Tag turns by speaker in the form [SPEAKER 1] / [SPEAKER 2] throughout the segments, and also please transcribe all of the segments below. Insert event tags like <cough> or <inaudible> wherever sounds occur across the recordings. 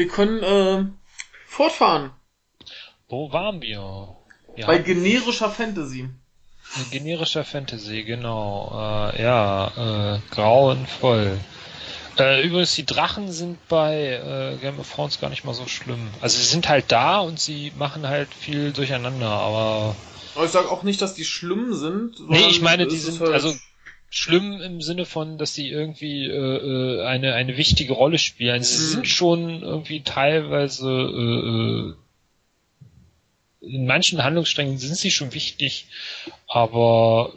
[SPEAKER 1] Wir können äh, fortfahren.
[SPEAKER 2] Wo waren wir?
[SPEAKER 1] Ja. Bei generischer Fantasy.
[SPEAKER 2] Generischer Fantasy, genau. Äh, ja, äh, grauenvoll. Äh, übrigens, die Drachen sind bei äh, Game of Thrones gar nicht mal so schlimm. Also sie sind halt da und sie machen halt viel durcheinander, aber.
[SPEAKER 1] Aber ich sag auch nicht, dass die schlimm sind.
[SPEAKER 2] Nee, ich meine, die sind halt also schlimm im Sinne von, dass sie irgendwie äh, äh eine eine wichtige Rolle spielen. Sie mhm. sind schon irgendwie teilweise äh, äh, in manchen Handlungssträngen sind sie schon wichtig, aber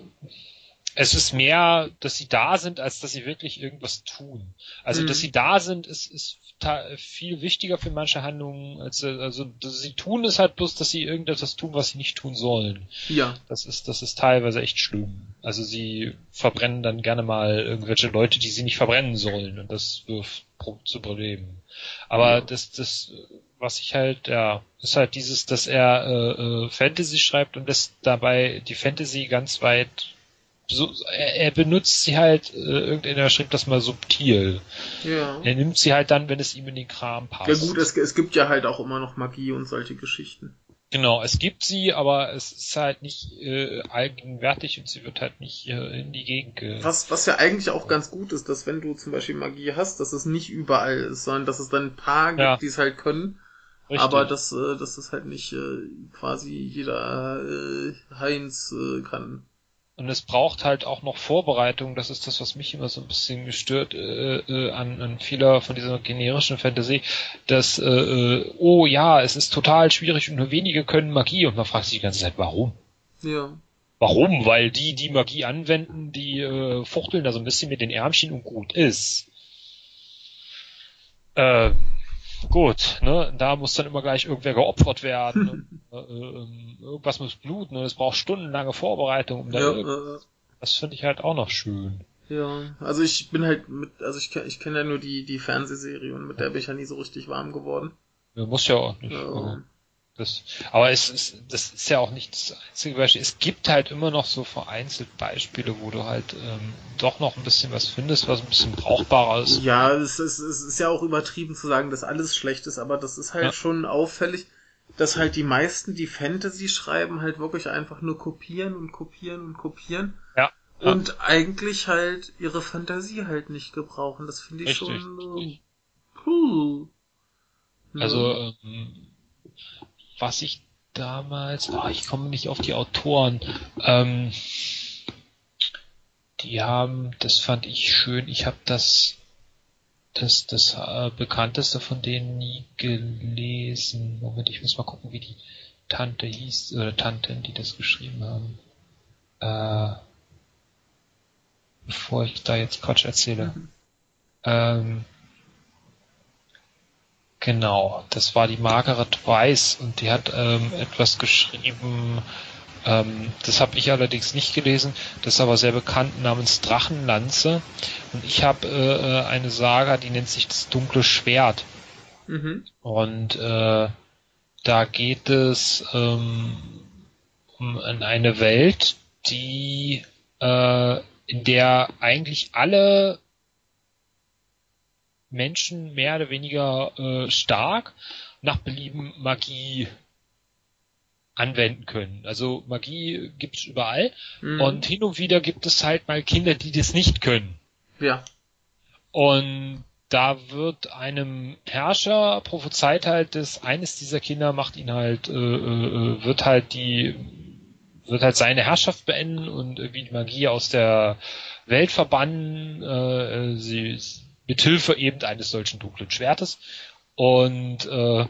[SPEAKER 2] es ist mehr, dass sie da sind, als dass sie wirklich irgendwas tun. Also, mhm. dass sie da sind, ist, ist viel wichtiger für manche Handlungen, als also dass sie tun ist halt bloß, dass sie irgendetwas tun, was sie nicht tun sollen.
[SPEAKER 1] Ja.
[SPEAKER 2] Das ist das ist teilweise echt schlimm. Also sie verbrennen dann gerne mal irgendwelche Leute, die sie nicht verbrennen sollen und das wirft zu Problemen. Aber ja. das das was ich halt ja ist halt dieses, dass er äh, äh, Fantasy schreibt und das dabei die Fantasy ganz weit so, er, er benutzt sie halt, äh, irgendeiner schreibt das mal subtil.
[SPEAKER 1] Ja.
[SPEAKER 2] Er nimmt sie halt dann, wenn es ihm in den Kram passt.
[SPEAKER 1] Ja gut, es, es gibt ja halt auch immer noch Magie und solche Geschichten.
[SPEAKER 2] Genau, es gibt sie, aber es ist halt nicht äh, allgegenwärtig und sie wird halt nicht äh, in die Gegend ge
[SPEAKER 1] was, was ja eigentlich auch ganz gut ist, dass wenn du zum Beispiel Magie hast, dass es nicht überall ist, sondern dass es dann ein paar gibt, ja. die es halt können. Richtig. Aber dass, äh, dass es halt nicht äh, quasi jeder äh, Heinz äh, kann.
[SPEAKER 2] Und es braucht halt auch noch Vorbereitung, das ist das, was mich immer so ein bisschen gestört äh, äh, an, an vieler von dieser generischen Fantasy, dass, äh, äh, oh ja, es ist total schwierig und nur wenige können Magie und man fragt sich die ganze Zeit, warum?
[SPEAKER 1] Ja.
[SPEAKER 2] Warum? Weil die, die Magie anwenden, die äh, fuchteln da so ein bisschen mit den Ärmchen und gut ist. Ähm, gut, ne, da muss dann immer gleich irgendwer geopfert werden. <laughs> äh, äh, irgendwas muss bluten, ne? es braucht stundenlange Vorbereitung, um da ja, äh, Das finde ich halt auch noch schön.
[SPEAKER 1] Ja, also ich bin halt mit, also ich, ich kenne ja nur die, die Fernsehserie und mit der bin ich ja nie so richtig warm geworden.
[SPEAKER 2] Ja, muss ja auch nicht. Ja. Das, aber es ist, das ist ja auch nicht das einzige Beispiel. Es gibt halt immer noch so vereinzelt Beispiele, wo du halt ähm, doch noch ein bisschen was findest, was ein bisschen brauchbarer ist.
[SPEAKER 1] Ja, es ist, es ist ja auch übertrieben zu sagen, dass alles schlecht ist, aber das ist halt ja. schon auffällig, dass halt die meisten, die Fantasy schreiben, halt wirklich einfach nur kopieren und kopieren und kopieren.
[SPEAKER 2] Ja.
[SPEAKER 1] Und ja. eigentlich halt ihre Fantasie halt nicht gebrauchen. Das finde ich richtig, schon. Äh, puh.
[SPEAKER 2] Also, ähm, was ich damals, oh, ich komme nicht auf die Autoren, ähm, die haben, das fand ich schön, ich habe das, das, das äh, bekannteste von denen nie gelesen. Moment, ich muss mal gucken, wie die Tante hieß, oder Tanten, die das geschrieben haben. Äh, bevor ich da jetzt Quatsch erzähle. Mhm. Ähm, Genau, das war die Margaret Weiss und die hat ähm, etwas geschrieben, ähm, das habe ich allerdings nicht gelesen, das ist aber sehr bekannt namens Drachenlanze und ich habe äh, äh, eine Saga, die nennt sich das dunkle Schwert. Mhm. Und äh, da geht es ähm, um eine Welt, die äh, in der eigentlich alle Menschen mehr oder weniger äh, stark nach Belieben Magie anwenden können. Also Magie gibt's überall mhm. und hin und wieder gibt es halt mal Kinder, die das nicht können.
[SPEAKER 1] Ja.
[SPEAKER 2] Und da wird einem Herrscher prophezeit halt, dass eines dieser Kinder macht ihn halt, äh, äh, wird halt die, wird halt seine Herrschaft beenden und irgendwie die Magie aus der Welt verbannen. Äh, sie, mit Hilfe eben eines solchen dunklen Schwertes. Und äh,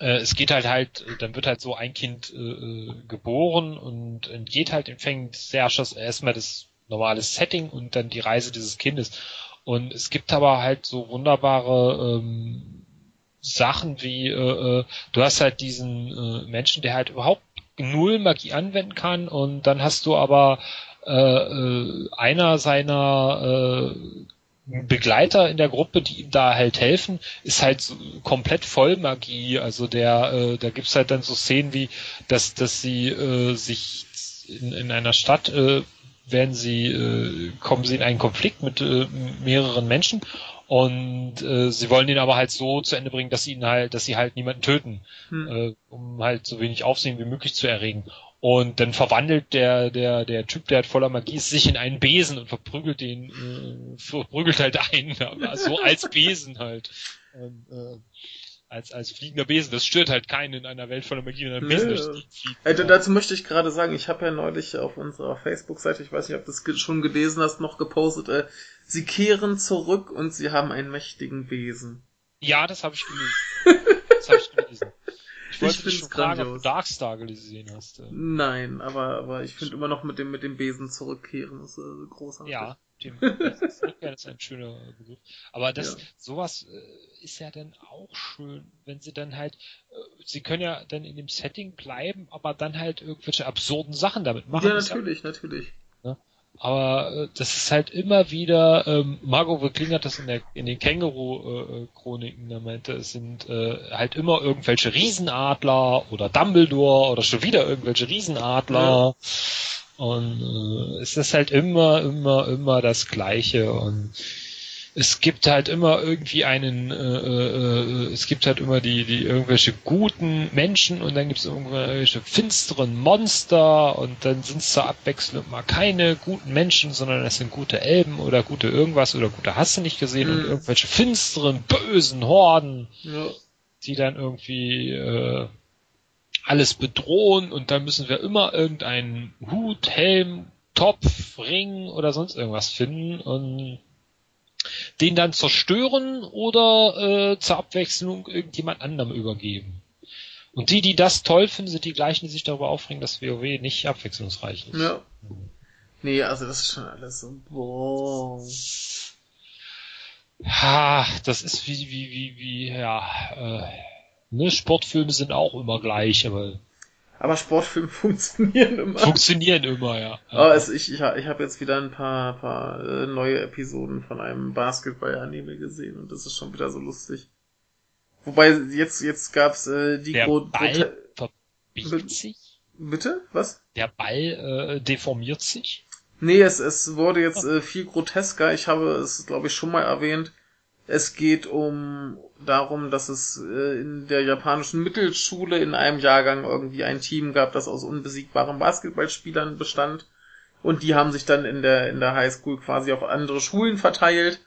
[SPEAKER 2] äh, es geht halt halt, dann wird halt so ein Kind äh, äh geboren und entgeht halt des Herrschers erstmal das normale Setting und dann die Reise dieses Kindes. Und es gibt aber halt so wunderbare ähm, Sachen wie, äh, äh, du hast halt diesen äh, Menschen, der halt überhaupt null Magie anwenden kann und dann hast du aber äh, äh, einer seiner äh, Begleiter in der Gruppe, die ihm da halt helfen, ist halt so komplett voll Magie. Also der, äh, da gibt's halt dann so Szenen wie, dass, dass sie äh, sich in, in einer Stadt äh, werden sie, äh, kommen sie in einen Konflikt mit äh, mehreren Menschen Und äh, sie wollen ihn aber halt so zu Ende bringen, dass sie ihn halt, dass sie halt niemanden töten, hm. äh, um halt so wenig Aufsehen wie möglich zu erregen. Und dann verwandelt der, der, der Typ, der halt voller Magie ist, sich in einen Besen und verprügelt den, äh, verprügelt halt einen, <laughs> aber so als Besen halt. Und, äh, als, als fliegender Besen. Das stört halt keinen in einer Welt voller Magie, wenn ein Besen
[SPEAKER 1] durch die äh, Dazu möchte ich gerade sagen, ich habe ja neulich auf unserer Facebook-Seite, ich weiß nicht, ob du das schon gelesen hast, noch gepostet, äh, sie kehren zurück und sie haben einen mächtigen Besen.
[SPEAKER 2] Ja, das habe ich gelesen. das habe ich gelesen. Ich dich fragen, ob du Darkstar gesehen hast.
[SPEAKER 1] Nein, aber, aber ich finde immer noch mit dem, mit dem Besen zurückkehren ist äh, großartig.
[SPEAKER 2] Ja, dem Rückkehren ist <laughs> ein schöner Begriff. Aber das, ja. sowas äh, ist ja dann auch schön, wenn sie dann halt, äh, sie können ja dann in dem Setting bleiben, aber dann halt irgendwelche absurden Sachen damit machen.
[SPEAKER 1] Ja, natürlich, ja, natürlich.
[SPEAKER 2] Aber äh, das ist halt immer wieder, ähm, Margot Wickling hat das in, der, in den Känguru-Chroniken, äh, da meinte, es sind äh, halt immer irgendwelche Riesenadler oder Dumbledore oder schon wieder irgendwelche Riesenadler. Ja. Und äh, es ist halt immer, immer, immer das Gleiche. Und es gibt halt immer irgendwie einen, äh, äh, äh, es gibt halt immer die, die irgendwelche guten Menschen und dann gibt es irgendwelche finsteren Monster und dann sind es zur Abwechslung mal keine guten Menschen, sondern es sind gute Elben oder gute irgendwas oder gute Hast du nicht gesehen mhm. und irgendwelche finsteren, bösen Horden, ja. die dann irgendwie äh, alles bedrohen und dann müssen wir immer irgendeinen Hut, Helm, Topf, Ring oder sonst irgendwas finden und den dann zerstören oder äh, zur Abwechslung irgendjemand anderem übergeben. Und die, die das toll finden, sind die gleichen, die sich darüber aufregen, dass WoW nicht abwechslungsreich ist.
[SPEAKER 1] Ja. Nee, also das ist schon alles so, boah.
[SPEAKER 2] Ha, das ist wie, wie, wie, wie, ja, äh, ne, Sportfilme sind auch immer gleich, aber
[SPEAKER 1] aber Sportfilme <laughs> funktionieren immer.
[SPEAKER 2] Funktionieren immer, ja.
[SPEAKER 1] Aber also ich, ich, ich habe jetzt wieder ein paar, paar äh, neue Episoden von einem Basketball-Anime gesehen und das ist schon wieder so lustig. Wobei jetzt jetzt gab's äh, die
[SPEAKER 2] Der Gro Ball verbiegt sich.
[SPEAKER 1] Bitte? Was?
[SPEAKER 2] Der Ball äh, deformiert sich.
[SPEAKER 1] Nee, es, es wurde jetzt äh, viel grotesker. Ich habe es, glaube ich, schon mal erwähnt. Es geht um darum, dass es äh, in der japanischen Mittelschule in einem Jahrgang irgendwie ein Team gab, das aus unbesiegbaren Basketballspielern bestand. Und die haben sich dann in der, in der Highschool quasi auf andere Schulen verteilt.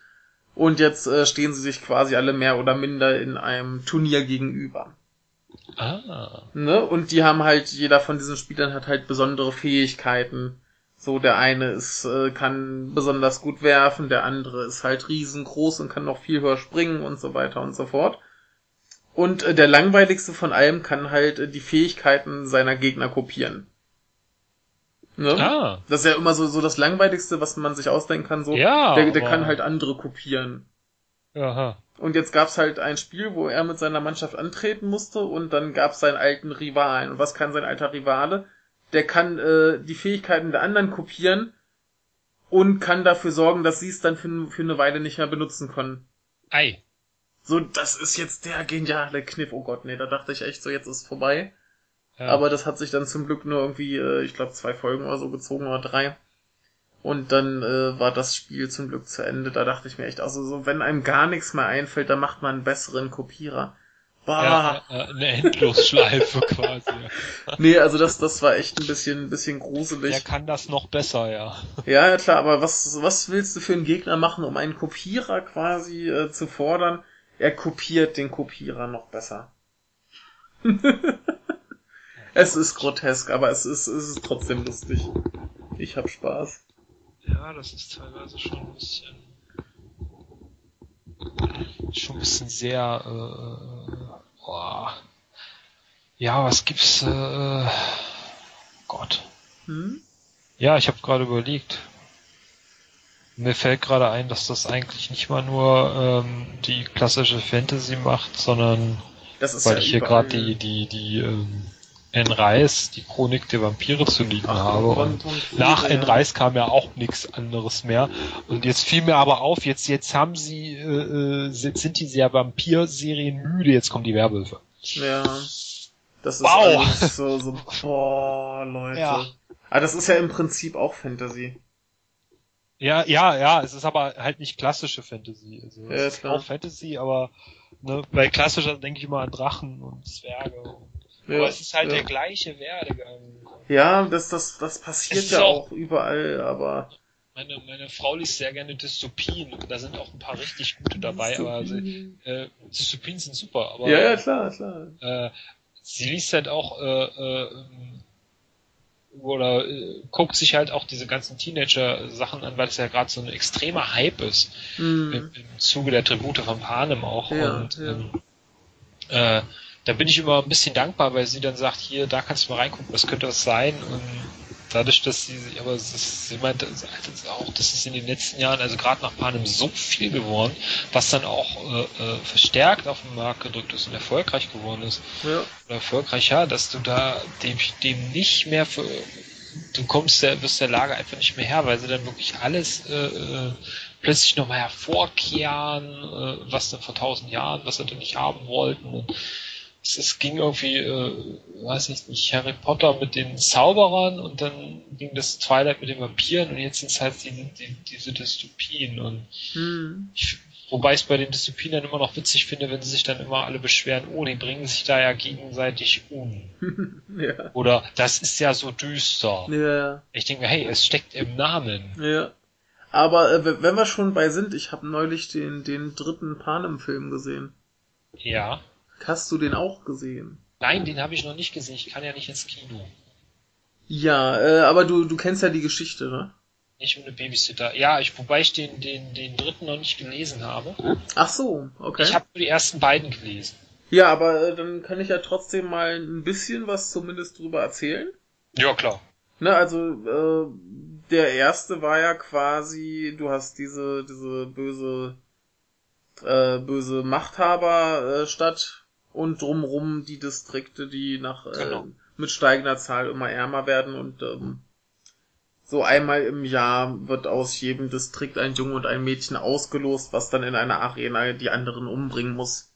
[SPEAKER 1] Und jetzt äh, stehen sie sich quasi alle mehr oder minder in einem Turnier gegenüber.
[SPEAKER 2] Ah.
[SPEAKER 1] Ne? Und die haben halt, jeder von diesen Spielern hat halt besondere Fähigkeiten so, der eine ist, äh, kann besonders gut werfen, der andere ist halt riesengroß und kann noch viel höher springen und so weiter und so fort. Und äh, der langweiligste von allem kann halt äh, die Fähigkeiten seiner Gegner kopieren. Ne? Ah. Das ist ja immer so, so das langweiligste, was man sich ausdenken kann. So,
[SPEAKER 2] ja,
[SPEAKER 1] der, der kann halt andere kopieren.
[SPEAKER 2] Aha.
[SPEAKER 1] Und jetzt gab's halt ein Spiel, wo er mit seiner Mannschaft antreten musste und dann gab's seinen alten Rivalen. Und was kann sein alter Rivale? Der kann äh, die Fähigkeiten der anderen kopieren und kann dafür sorgen, dass sie es dann für, für eine Weile nicht mehr benutzen können.
[SPEAKER 2] Ei.
[SPEAKER 1] So, das ist jetzt der geniale Kniff. Oh Gott, nee, da dachte ich echt so, jetzt ist vorbei. Ja. Aber das hat sich dann zum Glück nur irgendwie, äh, ich glaube, zwei Folgen oder so gezogen oder drei. Und dann äh, war das Spiel zum Glück zu Ende. Da dachte ich mir echt, also so, wenn einem gar nichts mehr einfällt, dann macht man einen besseren Kopierer.
[SPEAKER 2] Ja, eine Endlosschleife <laughs> quasi.
[SPEAKER 1] Nee, also das, das war echt ein bisschen, ein bisschen gruselig.
[SPEAKER 2] Der kann das noch besser, ja.
[SPEAKER 1] Ja, ja klar, aber was, was willst du für einen Gegner machen, um einen Kopierer quasi äh, zu fordern? Er kopiert den Kopierer noch besser. <laughs> es ist grotesk, aber es ist, es ist trotzdem lustig. Ich hab Spaß.
[SPEAKER 2] Ja, das ist teilweise schon ein bisschen schon ein bisschen sehr, äh, boah. ja, was gibt's, äh, Gott. Hm? Ja, ich habe gerade überlegt. Mir fällt gerade ein, dass das eigentlich nicht mal nur ähm, die klassische Fantasy macht, sondern weil ja ich hier gerade die die die ähm, Enreis, die Chronik der Vampire zu liegen Ach, habe. Und, und nach ja. Enreis kam ja auch nichts anderes mehr. Und jetzt fiel mir aber auf, jetzt, jetzt haben sie, äh, äh sind, sind die sehr Vampir-Serien müde, jetzt kommen die Werwölfe.
[SPEAKER 1] Ja. Das ist wow. so, so, boah, Leute. Ja. Aber das ist ja im Prinzip auch Fantasy.
[SPEAKER 2] Ja, ja, ja, es ist aber halt nicht klassische Fantasy. Also ja, es ist auch Fantasy, aber ne, bei klassischer denke ich immer an Drachen und Zwerge. Und, ja, aber es ist halt ja. der gleiche Werdegang.
[SPEAKER 1] Ja, das, das, das passiert ja auch, auch überall, aber.
[SPEAKER 2] Meine, meine Frau liest sehr gerne Dystopien und da sind auch ein paar richtig gute dabei, Dystopien. aber sie, äh, Dystopien sind super, aber.
[SPEAKER 1] Ja, ja, klar, klar.
[SPEAKER 2] Äh, sie liest halt auch äh, äh, oder äh, guckt sich halt auch diese ganzen Teenager-Sachen an, weil es ja gerade so ein extremer Hype ist mhm. im, im, Zuge der Tribute von Panem auch. Ja, und ja. Ähm, äh, da bin ich immer ein bisschen dankbar, weil sie dann sagt, hier, da kannst du mal reingucken, was könnte das sein? Und dadurch, dass sie, aber ist, sie meinte auch, dass es in den letzten Jahren, also gerade nach Panem so viel geworden, was dann auch äh, äh, verstärkt auf den Markt gedrückt ist und erfolgreich geworden ist. Ja. Oder erfolgreicher, dass du da dem, dem nicht mehr für, du kommst der, wirst der Lage einfach nicht mehr her, weil sie dann wirklich alles äh, äh, plötzlich nochmal hervorkehren, äh, was dann vor tausend Jahren, was sie denn nicht haben wollten. Und es, es ging irgendwie, äh, weiß ich nicht, Harry Potter mit den Zauberern und dann ging das Twilight mit den Vampiren und jetzt sind es halt die, die, diese Dystopien und hm. ich, wobei ich es bei den Dystopien dann immer noch witzig finde, wenn sie sich dann immer alle beschweren, oh, die bringen sich da ja gegenseitig um. <laughs> ja. Oder das ist ja so düster. Ja. Ich denke, hey, es steckt im Namen.
[SPEAKER 1] Ja. Aber äh, wenn wir schon bei sind, ich habe neulich den, den dritten Panem-Film gesehen.
[SPEAKER 2] Ja.
[SPEAKER 1] Hast du den auch gesehen?
[SPEAKER 2] Nein, den habe ich noch nicht gesehen. Ich kann ja nicht ins Kino.
[SPEAKER 1] Ja, äh, aber du, du kennst ja die Geschichte, ne?
[SPEAKER 2] Nicht ohne Babysitter. Ja, ich, wobei ich den, den, den dritten noch nicht gelesen habe.
[SPEAKER 1] Ach so, okay.
[SPEAKER 2] Ich habe nur die ersten beiden gelesen.
[SPEAKER 1] Ja, aber äh, dann kann ich ja trotzdem mal ein bisschen was zumindest drüber erzählen.
[SPEAKER 2] Ja, klar.
[SPEAKER 1] Ne, also äh, der erste war ja quasi, du hast diese diese böse äh, böse Machthaberstadt äh, und drumrum die Distrikte, die nach äh, genau. mit steigender Zahl immer ärmer werden und ähm, so einmal im Jahr wird aus jedem Distrikt ein Junge und ein Mädchen ausgelost, was dann in einer Arena die anderen umbringen muss.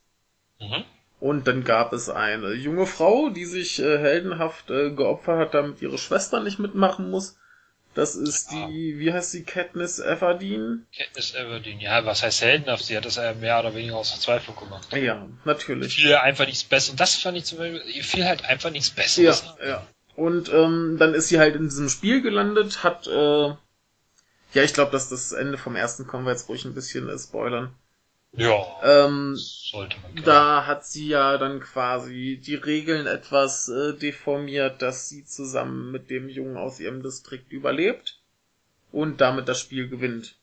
[SPEAKER 1] Mhm. Und dann gab es eine junge Frau, die sich äh, heldenhaft äh, geopfert hat, damit ihre Schwester nicht mitmachen muss. Das ist ja. die, wie heißt sie, Katniss Everdeen?
[SPEAKER 2] Katniss Everdeen, ja, was heißt heldenhaft? Sie hat das ja mehr oder weniger aus Verzweiflung gemacht.
[SPEAKER 1] Ja, natürlich.
[SPEAKER 2] Fiel einfach nichts Besseres. Und das fand ich zum Beispiel, ihr fiel halt einfach nichts Besseres.
[SPEAKER 1] Ja, ja. Und ähm, dann ist sie halt in diesem Spiel gelandet, hat, äh, ja, ich glaube, dass das Ende vom ersten kommen wir jetzt ruhig ein bisschen äh, spoilern.
[SPEAKER 2] Ja.
[SPEAKER 1] Ähm, sollte man da hat sie ja dann quasi die Regeln etwas äh, deformiert, dass sie zusammen mit dem Jungen aus ihrem Distrikt überlebt und damit das Spiel gewinnt.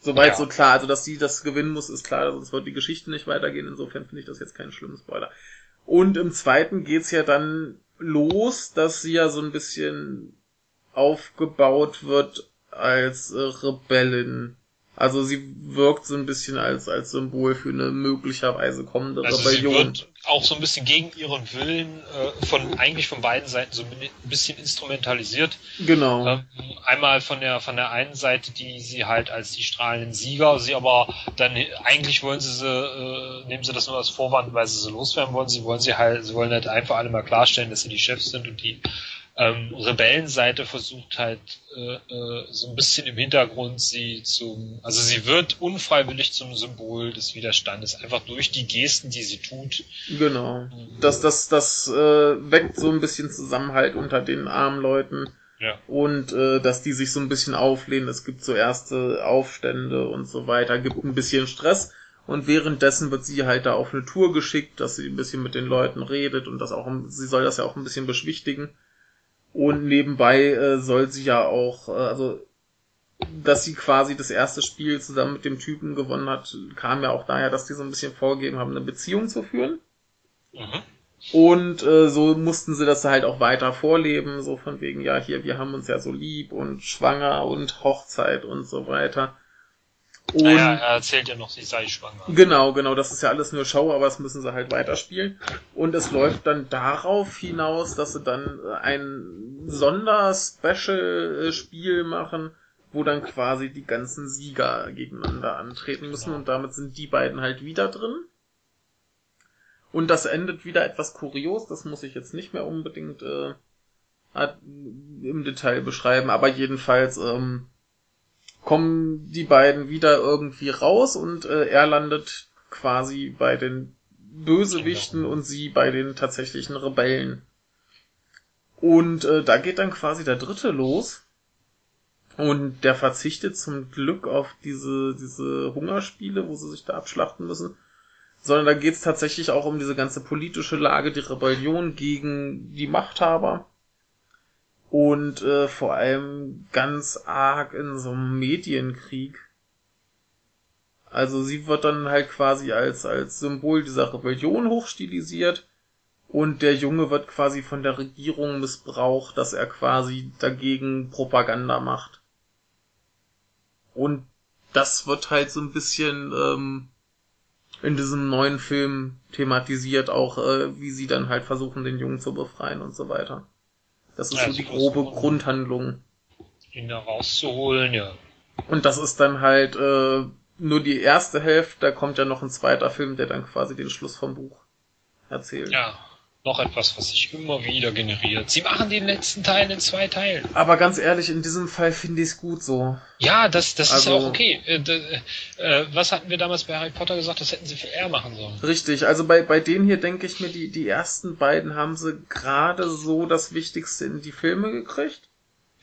[SPEAKER 1] Soweit ja. so klar, also dass sie das gewinnen muss, ist klar, sonst wird die Geschichte nicht weitergehen. Insofern finde ich das jetzt keinen schlimmen Spoiler. Und im zweiten geht's ja dann los, dass sie ja so ein bisschen aufgebaut wird als äh, Rebellin also sie wirkt so ein bisschen als, als Symbol für eine möglicherweise kommende also Rebellion. Sie wird
[SPEAKER 2] auch so ein bisschen gegen ihren Willen äh, von eigentlich von beiden Seiten so ein bisschen instrumentalisiert.
[SPEAKER 1] Genau. Ähm,
[SPEAKER 2] einmal von der von der einen Seite, die sie halt als die strahlenden Sieger, sie aber dann eigentlich wollen sie sie, äh, nehmen sie das nur als Vorwand, weil sie sie loswerden wollen. Sie wollen sie halt, sie wollen halt einfach alle mal klarstellen, dass sie die Chefs sind und die ähm, Rebellenseite versucht halt äh, äh, so ein bisschen im Hintergrund sie zum, also sie wird unfreiwillig zum Symbol des Widerstandes, einfach durch die Gesten, die sie tut.
[SPEAKER 1] Genau. Das, das, das äh, weckt so ein bisschen Zusammenhalt unter den armen Leuten.
[SPEAKER 2] Ja.
[SPEAKER 1] Und äh, dass die sich so ein bisschen auflehnen, es gibt so erste Aufstände und so weiter, gibt ein bisschen Stress. Und währenddessen wird sie halt da auf eine Tour geschickt, dass sie ein bisschen mit den Leuten redet und das auch, sie soll das ja auch ein bisschen beschwichtigen. Und nebenbei äh, soll sie ja auch, äh, also dass sie quasi das erste Spiel zusammen mit dem Typen gewonnen hat, kam ja auch daher, dass die so ein bisschen vorgegeben haben, eine Beziehung zu führen. Mhm. Und äh, so mussten sie das halt auch weiter vorleben, so von wegen, ja, hier, wir haben uns ja so lieb und schwanger und Hochzeit und so weiter.
[SPEAKER 2] Und, naja, er erzählt ja noch, sie sei schwanger.
[SPEAKER 1] Genau, genau, das ist ja alles nur Show, aber das müssen sie halt weiterspielen. Und es läuft dann darauf hinaus, dass sie dann ein Sonder-Special-Spiel machen, wo dann quasi die ganzen Sieger gegeneinander antreten müssen genau. und damit sind die beiden halt wieder drin. Und das endet wieder etwas kurios, das muss ich jetzt nicht mehr unbedingt äh, im Detail beschreiben, aber jedenfalls ähm, kommen die beiden wieder irgendwie raus und äh, er landet quasi bei den Bösewichten genau. und sie bei den tatsächlichen Rebellen. Und äh, da geht dann quasi der dritte los. Und der verzichtet zum Glück auf diese, diese Hungerspiele, wo sie sich da abschlachten müssen. Sondern da geht's tatsächlich auch um diese ganze politische Lage, die Rebellion gegen die Machthaber und äh, vor allem ganz arg in so einem Medienkrieg. Also sie wird dann halt quasi als, als Symbol dieser Rebellion hochstilisiert und der Junge wird quasi von der Regierung missbraucht, dass er quasi dagegen Propaganda macht. Und das wird halt so ein bisschen ähm, in diesem neuen Film thematisiert, auch äh, wie sie dann halt versuchen, den Jungen zu befreien und so weiter. Das ist ja, so die grobe Grundhandlung.
[SPEAKER 2] Ihn da rauszuholen, ja.
[SPEAKER 1] Und das ist dann halt äh, nur die erste Hälfte, da kommt ja noch ein zweiter Film, der dann quasi den Schluss vom Buch erzählt.
[SPEAKER 2] Ja, noch etwas, was sich immer wieder generiert. Sie machen den letzten Teil in zwei Teilen.
[SPEAKER 1] Aber ganz ehrlich, in diesem Fall finde ich es gut so.
[SPEAKER 2] Ja, das, das also, ist auch okay. Äh, äh, was hatten wir damals bei Harry Potter gesagt? Das hätten sie viel eher machen sollen.
[SPEAKER 1] Richtig, also bei, bei denen hier denke ich mir, die, die ersten beiden haben sie gerade so das Wichtigste in die Filme gekriegt.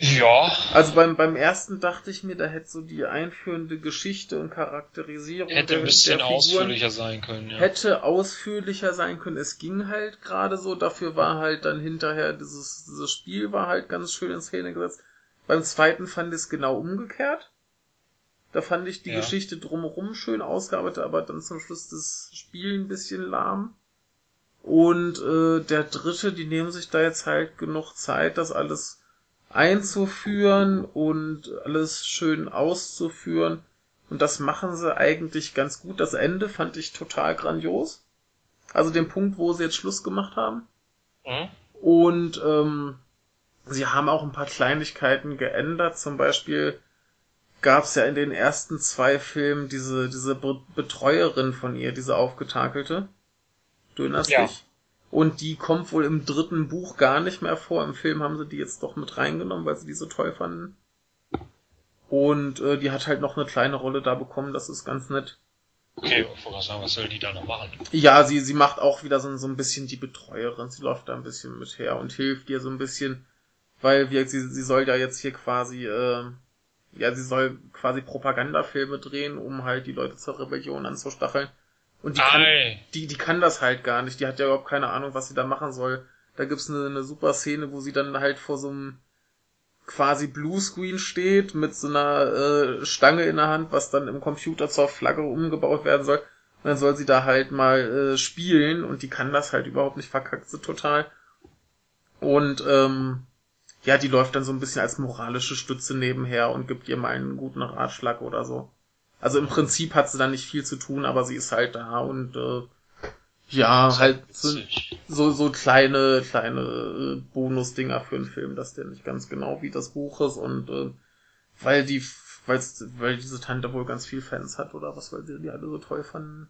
[SPEAKER 2] Ja.
[SPEAKER 1] Also beim, beim ersten dachte ich mir, da hätte so die einführende Geschichte und Charakterisierung.
[SPEAKER 2] Hätte ein bisschen ausführlicher sein können, ja.
[SPEAKER 1] Hätte ausführlicher sein können. Es ging halt gerade so, dafür war halt dann hinterher dieses, dieses Spiel war halt ganz schön in Szene gesetzt. Beim zweiten fand ich es genau umgekehrt. Da fand ich die ja. Geschichte drumherum schön ausgearbeitet, aber dann zum Schluss das Spiel ein bisschen lahm. Und äh, der dritte, die nehmen sich da jetzt halt genug Zeit, das alles einzuführen und alles schön auszuführen. Und das machen sie eigentlich ganz gut. Das Ende fand ich total grandios. Also den Punkt, wo sie jetzt Schluss gemacht haben. Mhm. Und ähm, sie haben auch ein paar Kleinigkeiten geändert. Zum Beispiel gab es ja in den ersten zwei Filmen diese, diese Betreuerin von ihr, diese aufgetakelte. Du erinnerst ja. dich? Und die kommt wohl im dritten Buch gar nicht mehr vor. Im Film haben sie die jetzt doch mit reingenommen, weil sie die so toll fanden. Und äh, die hat halt noch eine kleine Rolle da bekommen, das ist ganz nett.
[SPEAKER 2] Okay, was sagen, was soll die da noch machen?
[SPEAKER 1] Ja, sie, sie macht auch wieder so, so ein bisschen die Betreuerin. Sie läuft da ein bisschen mit her und hilft ihr so ein bisschen, weil wir, sie, sie soll ja jetzt hier quasi, äh, ja, sie soll quasi Propagandafilme drehen, um halt die Leute zur Rebellion anzustacheln. Und die kann, die, die kann das halt gar nicht. Die hat ja überhaupt keine Ahnung, was sie da machen soll. Da gibt's eine, eine super Szene, wo sie dann halt vor so einem quasi Bluescreen steht mit so einer äh, Stange in der Hand, was dann im Computer zur Flagge umgebaut werden soll. Und dann soll sie da halt mal äh, spielen und die kann das halt überhaupt nicht, verkackt sie total. Und ähm, ja, die läuft dann so ein bisschen als moralische Stütze nebenher und gibt ihr mal einen guten Ratschlag oder so. Also im Prinzip hat sie da nicht viel zu tun, aber sie ist halt da und äh, ja, halt so, so, so kleine, kleine äh, Bonusdinger für einen Film, dass der nicht ganz genau wie das Buch ist und äh, weil die, weil's, weil diese Tante wohl ganz viel Fans hat oder was, weil sie die alle so toll fanden.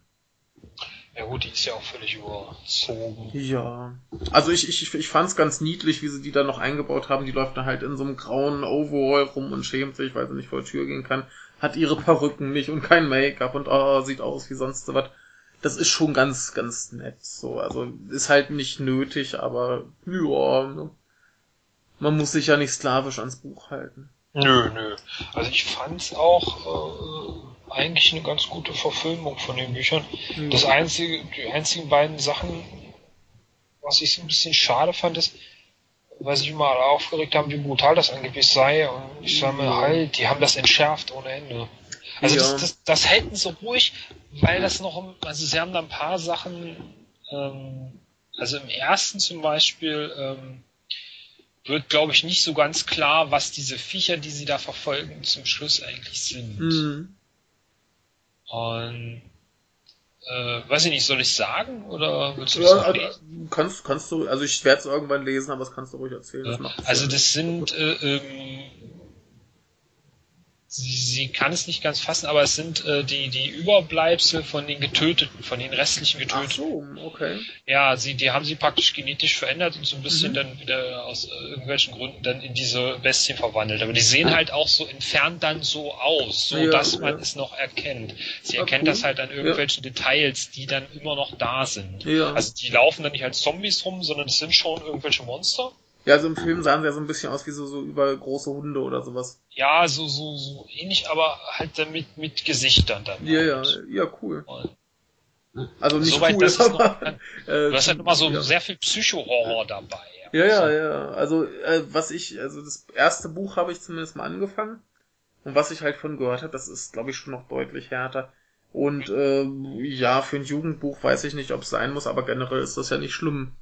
[SPEAKER 2] Ja gut, die ist ja auch völlig überzogen.
[SPEAKER 1] Ja. Also ich, ich, ich fand's ganz niedlich, wie sie die da noch eingebaut haben. Die läuft da halt in so einem grauen Overall rum und schämt sich, weil sie nicht vor die Tür gehen kann hat ihre Perücken nicht und kein Make-up und oh, sieht aus wie sonst was. Das ist schon ganz, ganz nett. So, also ist halt nicht nötig, aber ja, man muss sich ja nicht sklavisch ans Buch halten.
[SPEAKER 2] Nö, nö. Also ich fand's auch äh, eigentlich eine ganz gute Verfilmung von den Büchern. Ja. Das einzige, die einzigen beiden Sachen, was ich so ein bisschen schade fand, ist, weil sich alle aufgeregt haben, wie brutal das angeblich sei. Und ich sage mir halt, die haben das entschärft ohne Ende. Also ja. das, das, das hätten so ruhig, weil das noch, also sie haben da ein paar Sachen, ähm, also im ersten zum Beispiel ähm, wird, glaube ich, nicht so ganz klar, was diese Viecher, die sie da verfolgen, zum Schluss eigentlich sind. Mhm. Und äh, weiß ich nicht, soll ich sagen oder willst du ja, das
[SPEAKER 1] also, kannst, kannst du, also ich werde es irgendwann lesen, aber das kannst du ruhig erzählen.
[SPEAKER 2] Das also das sind äh, ähm, sie, sie kann es nicht ganz fassen, aber es sind äh, die, die Überbleibsel von den Getöteten, von den restlichen Getöteten. Ach
[SPEAKER 1] so, okay.
[SPEAKER 2] Ja, sie, die haben sie praktisch genetisch verändert und so ein bisschen mhm. dann wieder aus äh, irgendwelchen Gründen dann in diese Bestien verwandelt. Aber die sehen halt auch so entfernt dann so aus, so ja, dass man ja. es noch erkennt. Sie erkennt cool. das halt an irgendwelchen ja. Details, die dann immer noch da sind. Ja. Also die laufen dann nicht als Zombies rum, sondern es sind schon irgendwelche Monster.
[SPEAKER 1] Ja, so im Film sahen sie ja so ein bisschen aus wie so, so übergroße Hunde oder sowas.
[SPEAKER 2] Ja, so, so, so ähnlich, aber halt damit mit Gesichtern dann.
[SPEAKER 1] Ja, ja, ja, cool. Also nicht
[SPEAKER 2] Soweit,
[SPEAKER 1] cool,
[SPEAKER 2] aber, noch, äh, du hast halt immer so ja. sehr viel Psycho-Horror dabei.
[SPEAKER 1] Ja, ja, ja. Also, äh, was ich, also das erste Buch habe ich zumindest mal angefangen. Und was ich halt von gehört habe, das ist, glaube ich, schon noch deutlich härter. Und äh, ja, für ein Jugendbuch weiß ich nicht, ob es sein muss, aber generell ist das ja nicht schlimm.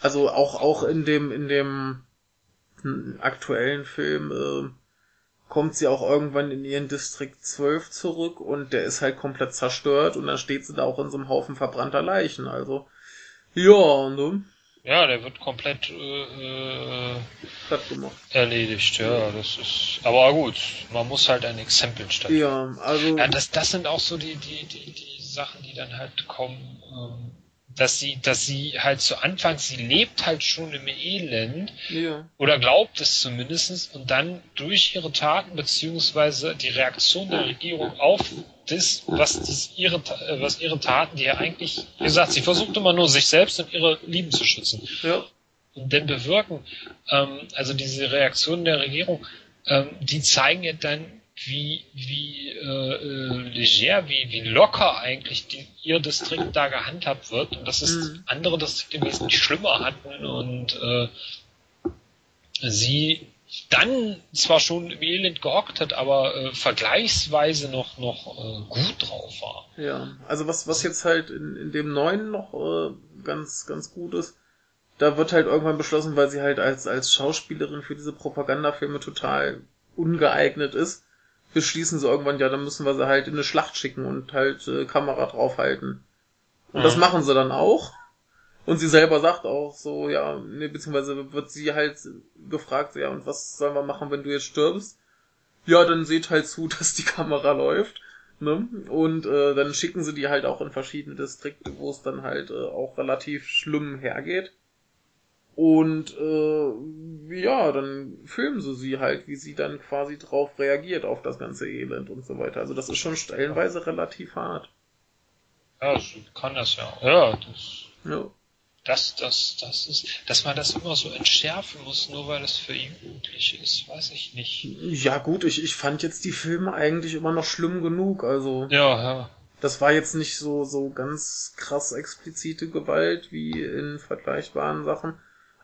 [SPEAKER 1] Also auch, auch in dem, in dem aktuellen Film äh, kommt sie auch irgendwann in ihren Distrikt 12 zurück und der ist halt komplett zerstört und dann steht sie da auch in so einem Haufen verbrannter Leichen. Also, ja, ne?
[SPEAKER 2] Ja, der wird komplett äh, gemacht. erledigt, ja, das ist. Aber gut, man muss halt ein Exempel stellen.
[SPEAKER 1] Ja, also.
[SPEAKER 2] Ja, das, das sind auch so die, die, die, die Sachen, die dann halt kommen. Ähm, dass sie, dass sie halt zu Anfang, sie lebt halt schon im Elend ja. oder glaubt es zumindest und dann durch ihre Taten beziehungsweise die Reaktion der Regierung auf das, was das ihre, was ihre Taten, die ja eigentlich, wie gesagt, sie versucht immer nur sich selbst und ihre Lieben zu schützen. Ja. Und dann bewirken, ähm, also diese Reaktion der Regierung, ähm, die zeigen ja dann wie, wie äh, äh, leger, wie, wie locker eigentlich die, ihr Distrikt da gehandhabt wird und dass es mhm. andere Distrikte wesentlich schlimmer hatten und äh, sie dann zwar schon im Elend gehockt hat, aber äh, vergleichsweise noch noch äh, gut drauf war.
[SPEAKER 1] Ja, also was was jetzt halt in, in dem neuen noch äh, ganz ganz gut ist, da wird halt irgendwann beschlossen, weil sie halt als als Schauspielerin für diese Propagandafilme total ungeeignet ist, beschließen sie irgendwann, ja, dann müssen wir sie halt in eine Schlacht schicken und halt äh, Kamera draufhalten. Und mhm. das machen sie dann auch. Und sie selber sagt auch so, ja, nee, beziehungsweise wird sie halt gefragt, ja, und was sollen wir machen, wenn du jetzt stirbst? Ja, dann seht halt zu, <laughs> dass die Kamera läuft. Ne? Und äh, dann schicken sie die halt auch in verschiedene Distrikte, wo es dann halt äh, auch relativ schlimm hergeht. Und äh, ja, dann filmen sie sie halt, wie sie dann quasi drauf reagiert auf das ganze Elend und so weiter. Also das ist schon stellenweise relativ hart.
[SPEAKER 2] Ja, so kann das ja. Ja, das. Ja. Das, das, das ist, dass man das immer so entschärfen muss, nur weil es für Jugendliche ist, weiß ich nicht.
[SPEAKER 1] Ja gut, ich, ich fand jetzt die Filme eigentlich immer noch schlimm genug, also.
[SPEAKER 2] Ja, ja.
[SPEAKER 1] Das war jetzt nicht so, so ganz krass explizite Gewalt wie in vergleichbaren Sachen.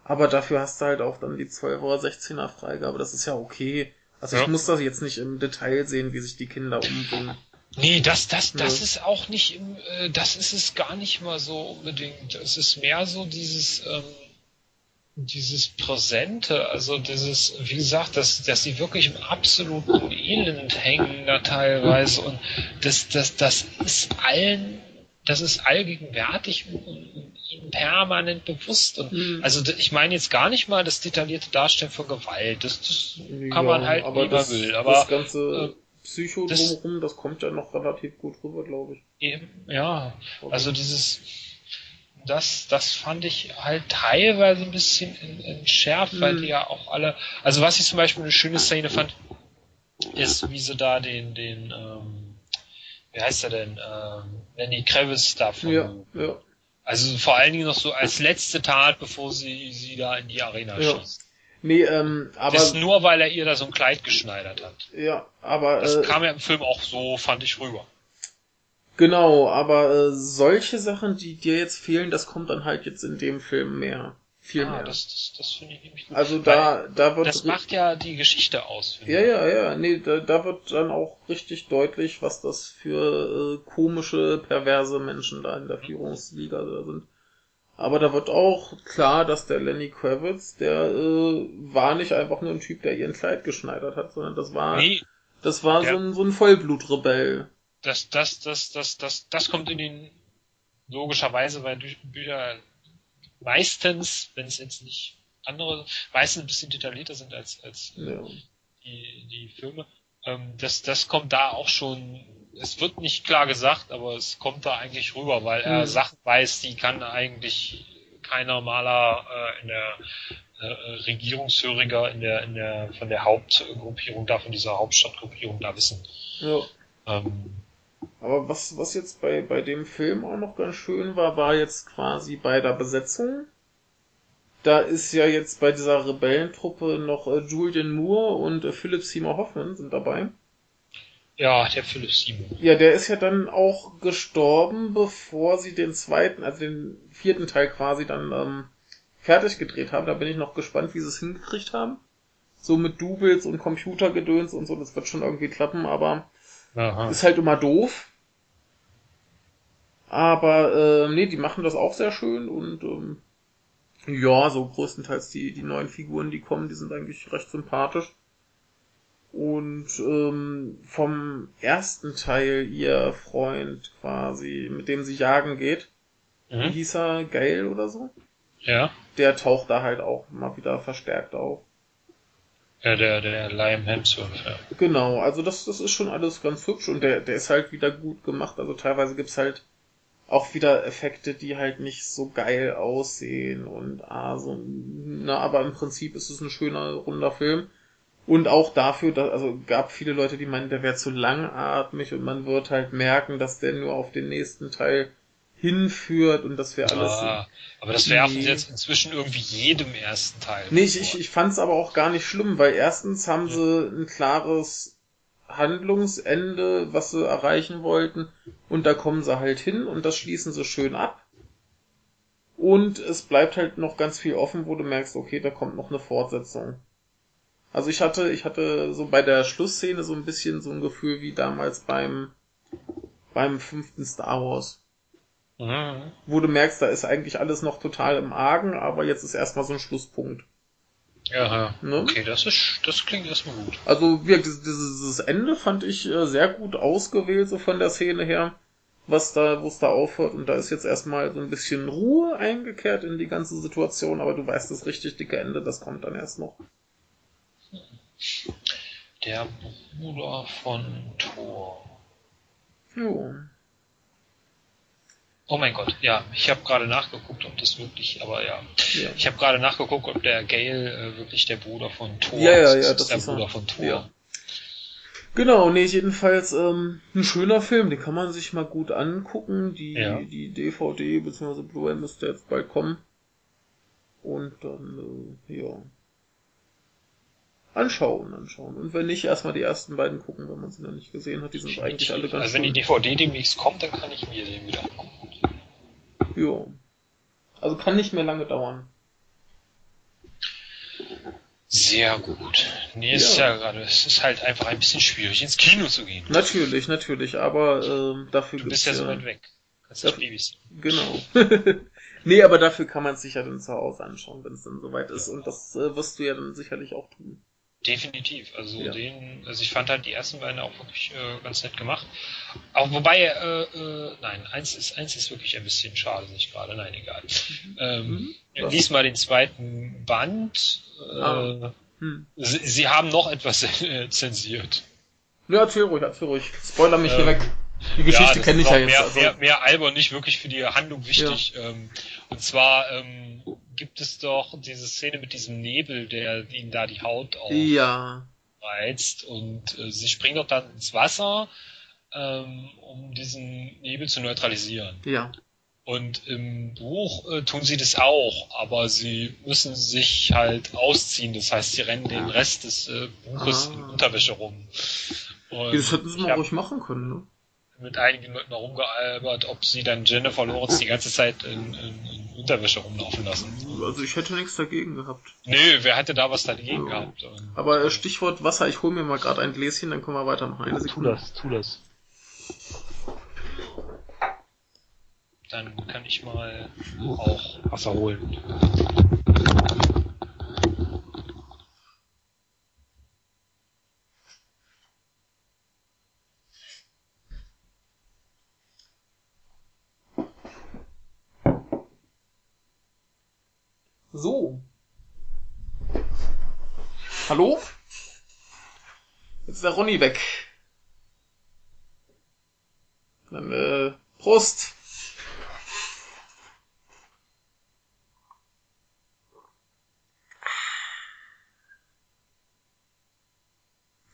[SPEAKER 1] Aber dafür hast du halt auch dann die 12 oder 16er Freigabe. Das ist ja okay. Also ja. ich muss das jetzt nicht im Detail sehen, wie sich die Kinder umbringen.
[SPEAKER 2] Nee, das, das, das ja. ist auch nicht, im, äh, das ist es gar nicht mal so unbedingt. Es ist mehr so dieses, ähm, dieses Präsente, also dieses, wie gesagt, dass, dass sie wirklich im absoluten Elend hängen da teilweise und das, das, das ist allen das ist allgegenwärtig und, ihnen permanent bewusst. Und mhm. also ich meine jetzt gar nicht mal das detaillierte Darstellen von Gewalt. Das, das kann ja, man halt
[SPEAKER 1] aber wie das, man will. Aber das ganze äh, Psycho das, drumherum, das kommt ja noch relativ gut rüber, glaube ich.
[SPEAKER 2] Eben, ja. Also dieses das, das fand ich halt teilweise ein bisschen entschärft, mhm. weil die ja auch alle. Also was ich zum Beispiel eine schöne Szene fand, ist, wie sie da den, den, ähm, wie heißt er denn, ähm, Lenny Kravitz davon. Ja, ja. Also vor allen Dingen noch so als letzte Tat, bevor sie sie da in die Arena ja. schießt.
[SPEAKER 1] Nee, ähm, aber. Das
[SPEAKER 2] ist nur, weil er ihr da so ein Kleid geschneidert hat.
[SPEAKER 1] Ja, aber.
[SPEAKER 2] Das äh, kam ja im Film auch so, fand ich rüber.
[SPEAKER 1] Genau, aber äh, solche Sachen, die dir jetzt fehlen, das kommt dann halt jetzt in dem Film mehr. Viel ah, mehr.
[SPEAKER 2] Das, das, das finde ich nämlich
[SPEAKER 1] gut. Also da, da wird.
[SPEAKER 2] Das macht ja die Geschichte aus.
[SPEAKER 1] Ja, ja, ja. Nee, da, da wird dann auch richtig deutlich, was das für äh, komische, perverse Menschen da in der Führungsliga da sind. Aber da wird auch klar, dass der Lenny Kravitz, der äh, war nicht einfach nur ein Typ, der ihren Kleid geschneidert hat, sondern das war, nee, das war so ein, so ein Vollblutrebell.
[SPEAKER 2] Das, das, das, das, das, das kommt in den logischerweise, weil Bücher meistens, wenn es jetzt nicht andere, meistens ein bisschen detaillierter sind als, als äh, ja. die, die Filme, Ähm, das, das kommt da auch schon, es wird nicht klar gesagt, aber es kommt da eigentlich rüber, weil er mhm. Sachen weiß, die kann eigentlich kein normaler äh, in der äh, Regierungshöriger in der, in der, von der Hauptgruppierung da, von dieser Hauptstadtgruppierung da wissen.
[SPEAKER 1] Ja. Ähm, aber was, was jetzt bei, bei dem Film auch noch ganz schön war, war jetzt quasi bei der Besetzung. Da ist ja jetzt bei dieser Rebellentruppe noch äh, Julian Moore und äh, Philip Seymour Hoffman sind dabei.
[SPEAKER 2] Ja, der Philip Seymour.
[SPEAKER 1] Ja, der ist ja dann auch gestorben, bevor sie den zweiten, also den vierten Teil quasi dann ähm, fertig gedreht haben. Da bin ich noch gespannt, wie sie es hingekriegt haben. So mit Doubles und Computergedöns und so, das wird schon irgendwie klappen, aber Aha. ist halt immer doof. Aber äh, nee, die machen das auch sehr schön und ähm, ja, so größtenteils die, die neuen Figuren, die kommen, die sind eigentlich recht sympathisch. Und ähm, vom ersten Teil ihr Freund quasi, mit dem sie jagen geht, mhm. hieß er, Gail oder so?
[SPEAKER 2] Ja.
[SPEAKER 1] Der taucht da halt auch mal wieder verstärkt auf.
[SPEAKER 2] Ja, der, der Liam Hemsworth, ja.
[SPEAKER 1] Genau, also das, das ist schon alles ganz hübsch und der, der ist halt wieder gut gemacht. Also teilweise gibt's halt auch wieder Effekte, die halt nicht so geil aussehen und ah, so, na, aber im Prinzip ist es ein schöner, runder Film. Und auch dafür, dass, also gab viele Leute, die meinen, der wäre zu langatmig und man wird halt merken, dass der nur auf den nächsten Teil hinführt und das wäre alles. Ah,
[SPEAKER 2] aber das werfen sie jetzt inzwischen irgendwie jedem ersten Teil.
[SPEAKER 1] Nee, ich, ich, ich fand es aber auch gar nicht schlimm, weil erstens haben ja. sie ein klares Handlungsende, was sie erreichen wollten, und da kommen sie halt hin und das schließen sie schön ab. Und es bleibt halt noch ganz viel offen, wo du merkst, okay, da kommt noch eine Fortsetzung. Also ich hatte, ich hatte so bei der Schlussszene so ein bisschen so ein Gefühl wie damals beim, beim fünften Star Wars. Mhm. Wo du merkst, da ist eigentlich alles noch total im Argen, aber jetzt ist erstmal so ein Schlusspunkt.
[SPEAKER 2] Ja, ne? okay, das ist, das klingt erstmal gut.
[SPEAKER 1] Also, wie, dieses, dieses Ende fand ich äh, sehr gut ausgewählt, so von der Szene her, was da, wo es da aufhört, und da ist jetzt erstmal so ein bisschen Ruhe eingekehrt in die ganze Situation, aber du weißt, das richtig dicke Ende, das kommt dann erst noch.
[SPEAKER 2] Der Bruder von Thor. Jo. Oh mein Gott, ja, ich habe gerade nachgeguckt, ob das wirklich, aber ja, ja. ich habe gerade nachgeguckt, ob der Gale äh, wirklich der Bruder von Thor
[SPEAKER 1] ja, ja, ja, ist. Das ist der Bruder von Thor. Ja. Genau, nee, jedenfalls ähm, ein schöner Film, den kann man sich mal gut angucken. Die, ja. die DVD bzw. Blu-ray müsste jetzt bald kommen. Und dann, äh, ja, anschauen, anschauen. Und wenn nicht, erstmal die ersten beiden gucken, wenn man sie noch nicht gesehen hat. Die sind eigentlich alle ganz
[SPEAKER 2] Also wenn die DVD demnächst kommt, dann kann ich mir den wieder angucken.
[SPEAKER 1] Ja. Also kann nicht mehr lange dauern.
[SPEAKER 2] Sehr gut. Nee, ja. ist ja gerade, es ist halt einfach ein bisschen schwierig, ins Kino zu gehen.
[SPEAKER 1] Natürlich, natürlich, aber ähm, dafür
[SPEAKER 2] Du bist ja so weit weg.
[SPEAKER 1] Kannst dafür, nicht Genau. <laughs> nee, aber dafür kann man es sich ja dann zu Hause anschauen, wenn es dann soweit ist. Und das äh, wirst du ja dann sicherlich auch tun.
[SPEAKER 2] Definitiv. Also ja. den, also ich fand halt die ersten beiden auch wirklich äh, ganz nett gemacht. Auch wobei, äh, äh, nein, eins ist, eins ist wirklich ein bisschen schade, nicht gerade, nein, egal. Mhm. Ähm, mhm. Lies mal den zweiten Band. Äh, ah. hm. sie, sie, haben noch etwas äh, zensiert.
[SPEAKER 1] Ja, erzähl ruhig, erzähl ruhig. Spoiler mich ähm, hier weg. Die Geschichte ja, kenne ich ja jetzt.
[SPEAKER 2] Mehr, also. mehr, mehr albern, nicht wirklich für die Handlung wichtig. Ja. Ähm, und zwar ähm, gibt es doch diese Szene mit diesem Nebel, der ihnen da die Haut aufreizt. Ja. Und äh, sie springen doch dann ins Wasser, ähm, um diesen Nebel zu neutralisieren.
[SPEAKER 1] Ja.
[SPEAKER 2] Und im Buch äh, tun sie das auch, aber sie müssen sich halt ausziehen. Das heißt, sie rennen den Rest des äh, Buches ah. in Unterwäsche rum.
[SPEAKER 1] Und das hätten sie mal ruhig machen können, ne?
[SPEAKER 2] mit einigen Leuten herumgealbert, ob sie dann Jennifer Lawrence die ganze Zeit in, in, in, Unterwäsche rumlaufen lassen.
[SPEAKER 1] Also ich hätte nichts dagegen gehabt.
[SPEAKER 2] Nö, wer hätte da was dagegen ja. gehabt?
[SPEAKER 1] Aber äh, Stichwort Wasser, ich hole mir mal gerade ein Gläschen, dann können wir weitermachen. Eine
[SPEAKER 2] Sekunde. Tu das, tu das. Dann kann ich mal auch Wasser holen.
[SPEAKER 1] So. Hallo? Jetzt ist der Ronny weg. Dann, äh, Prost!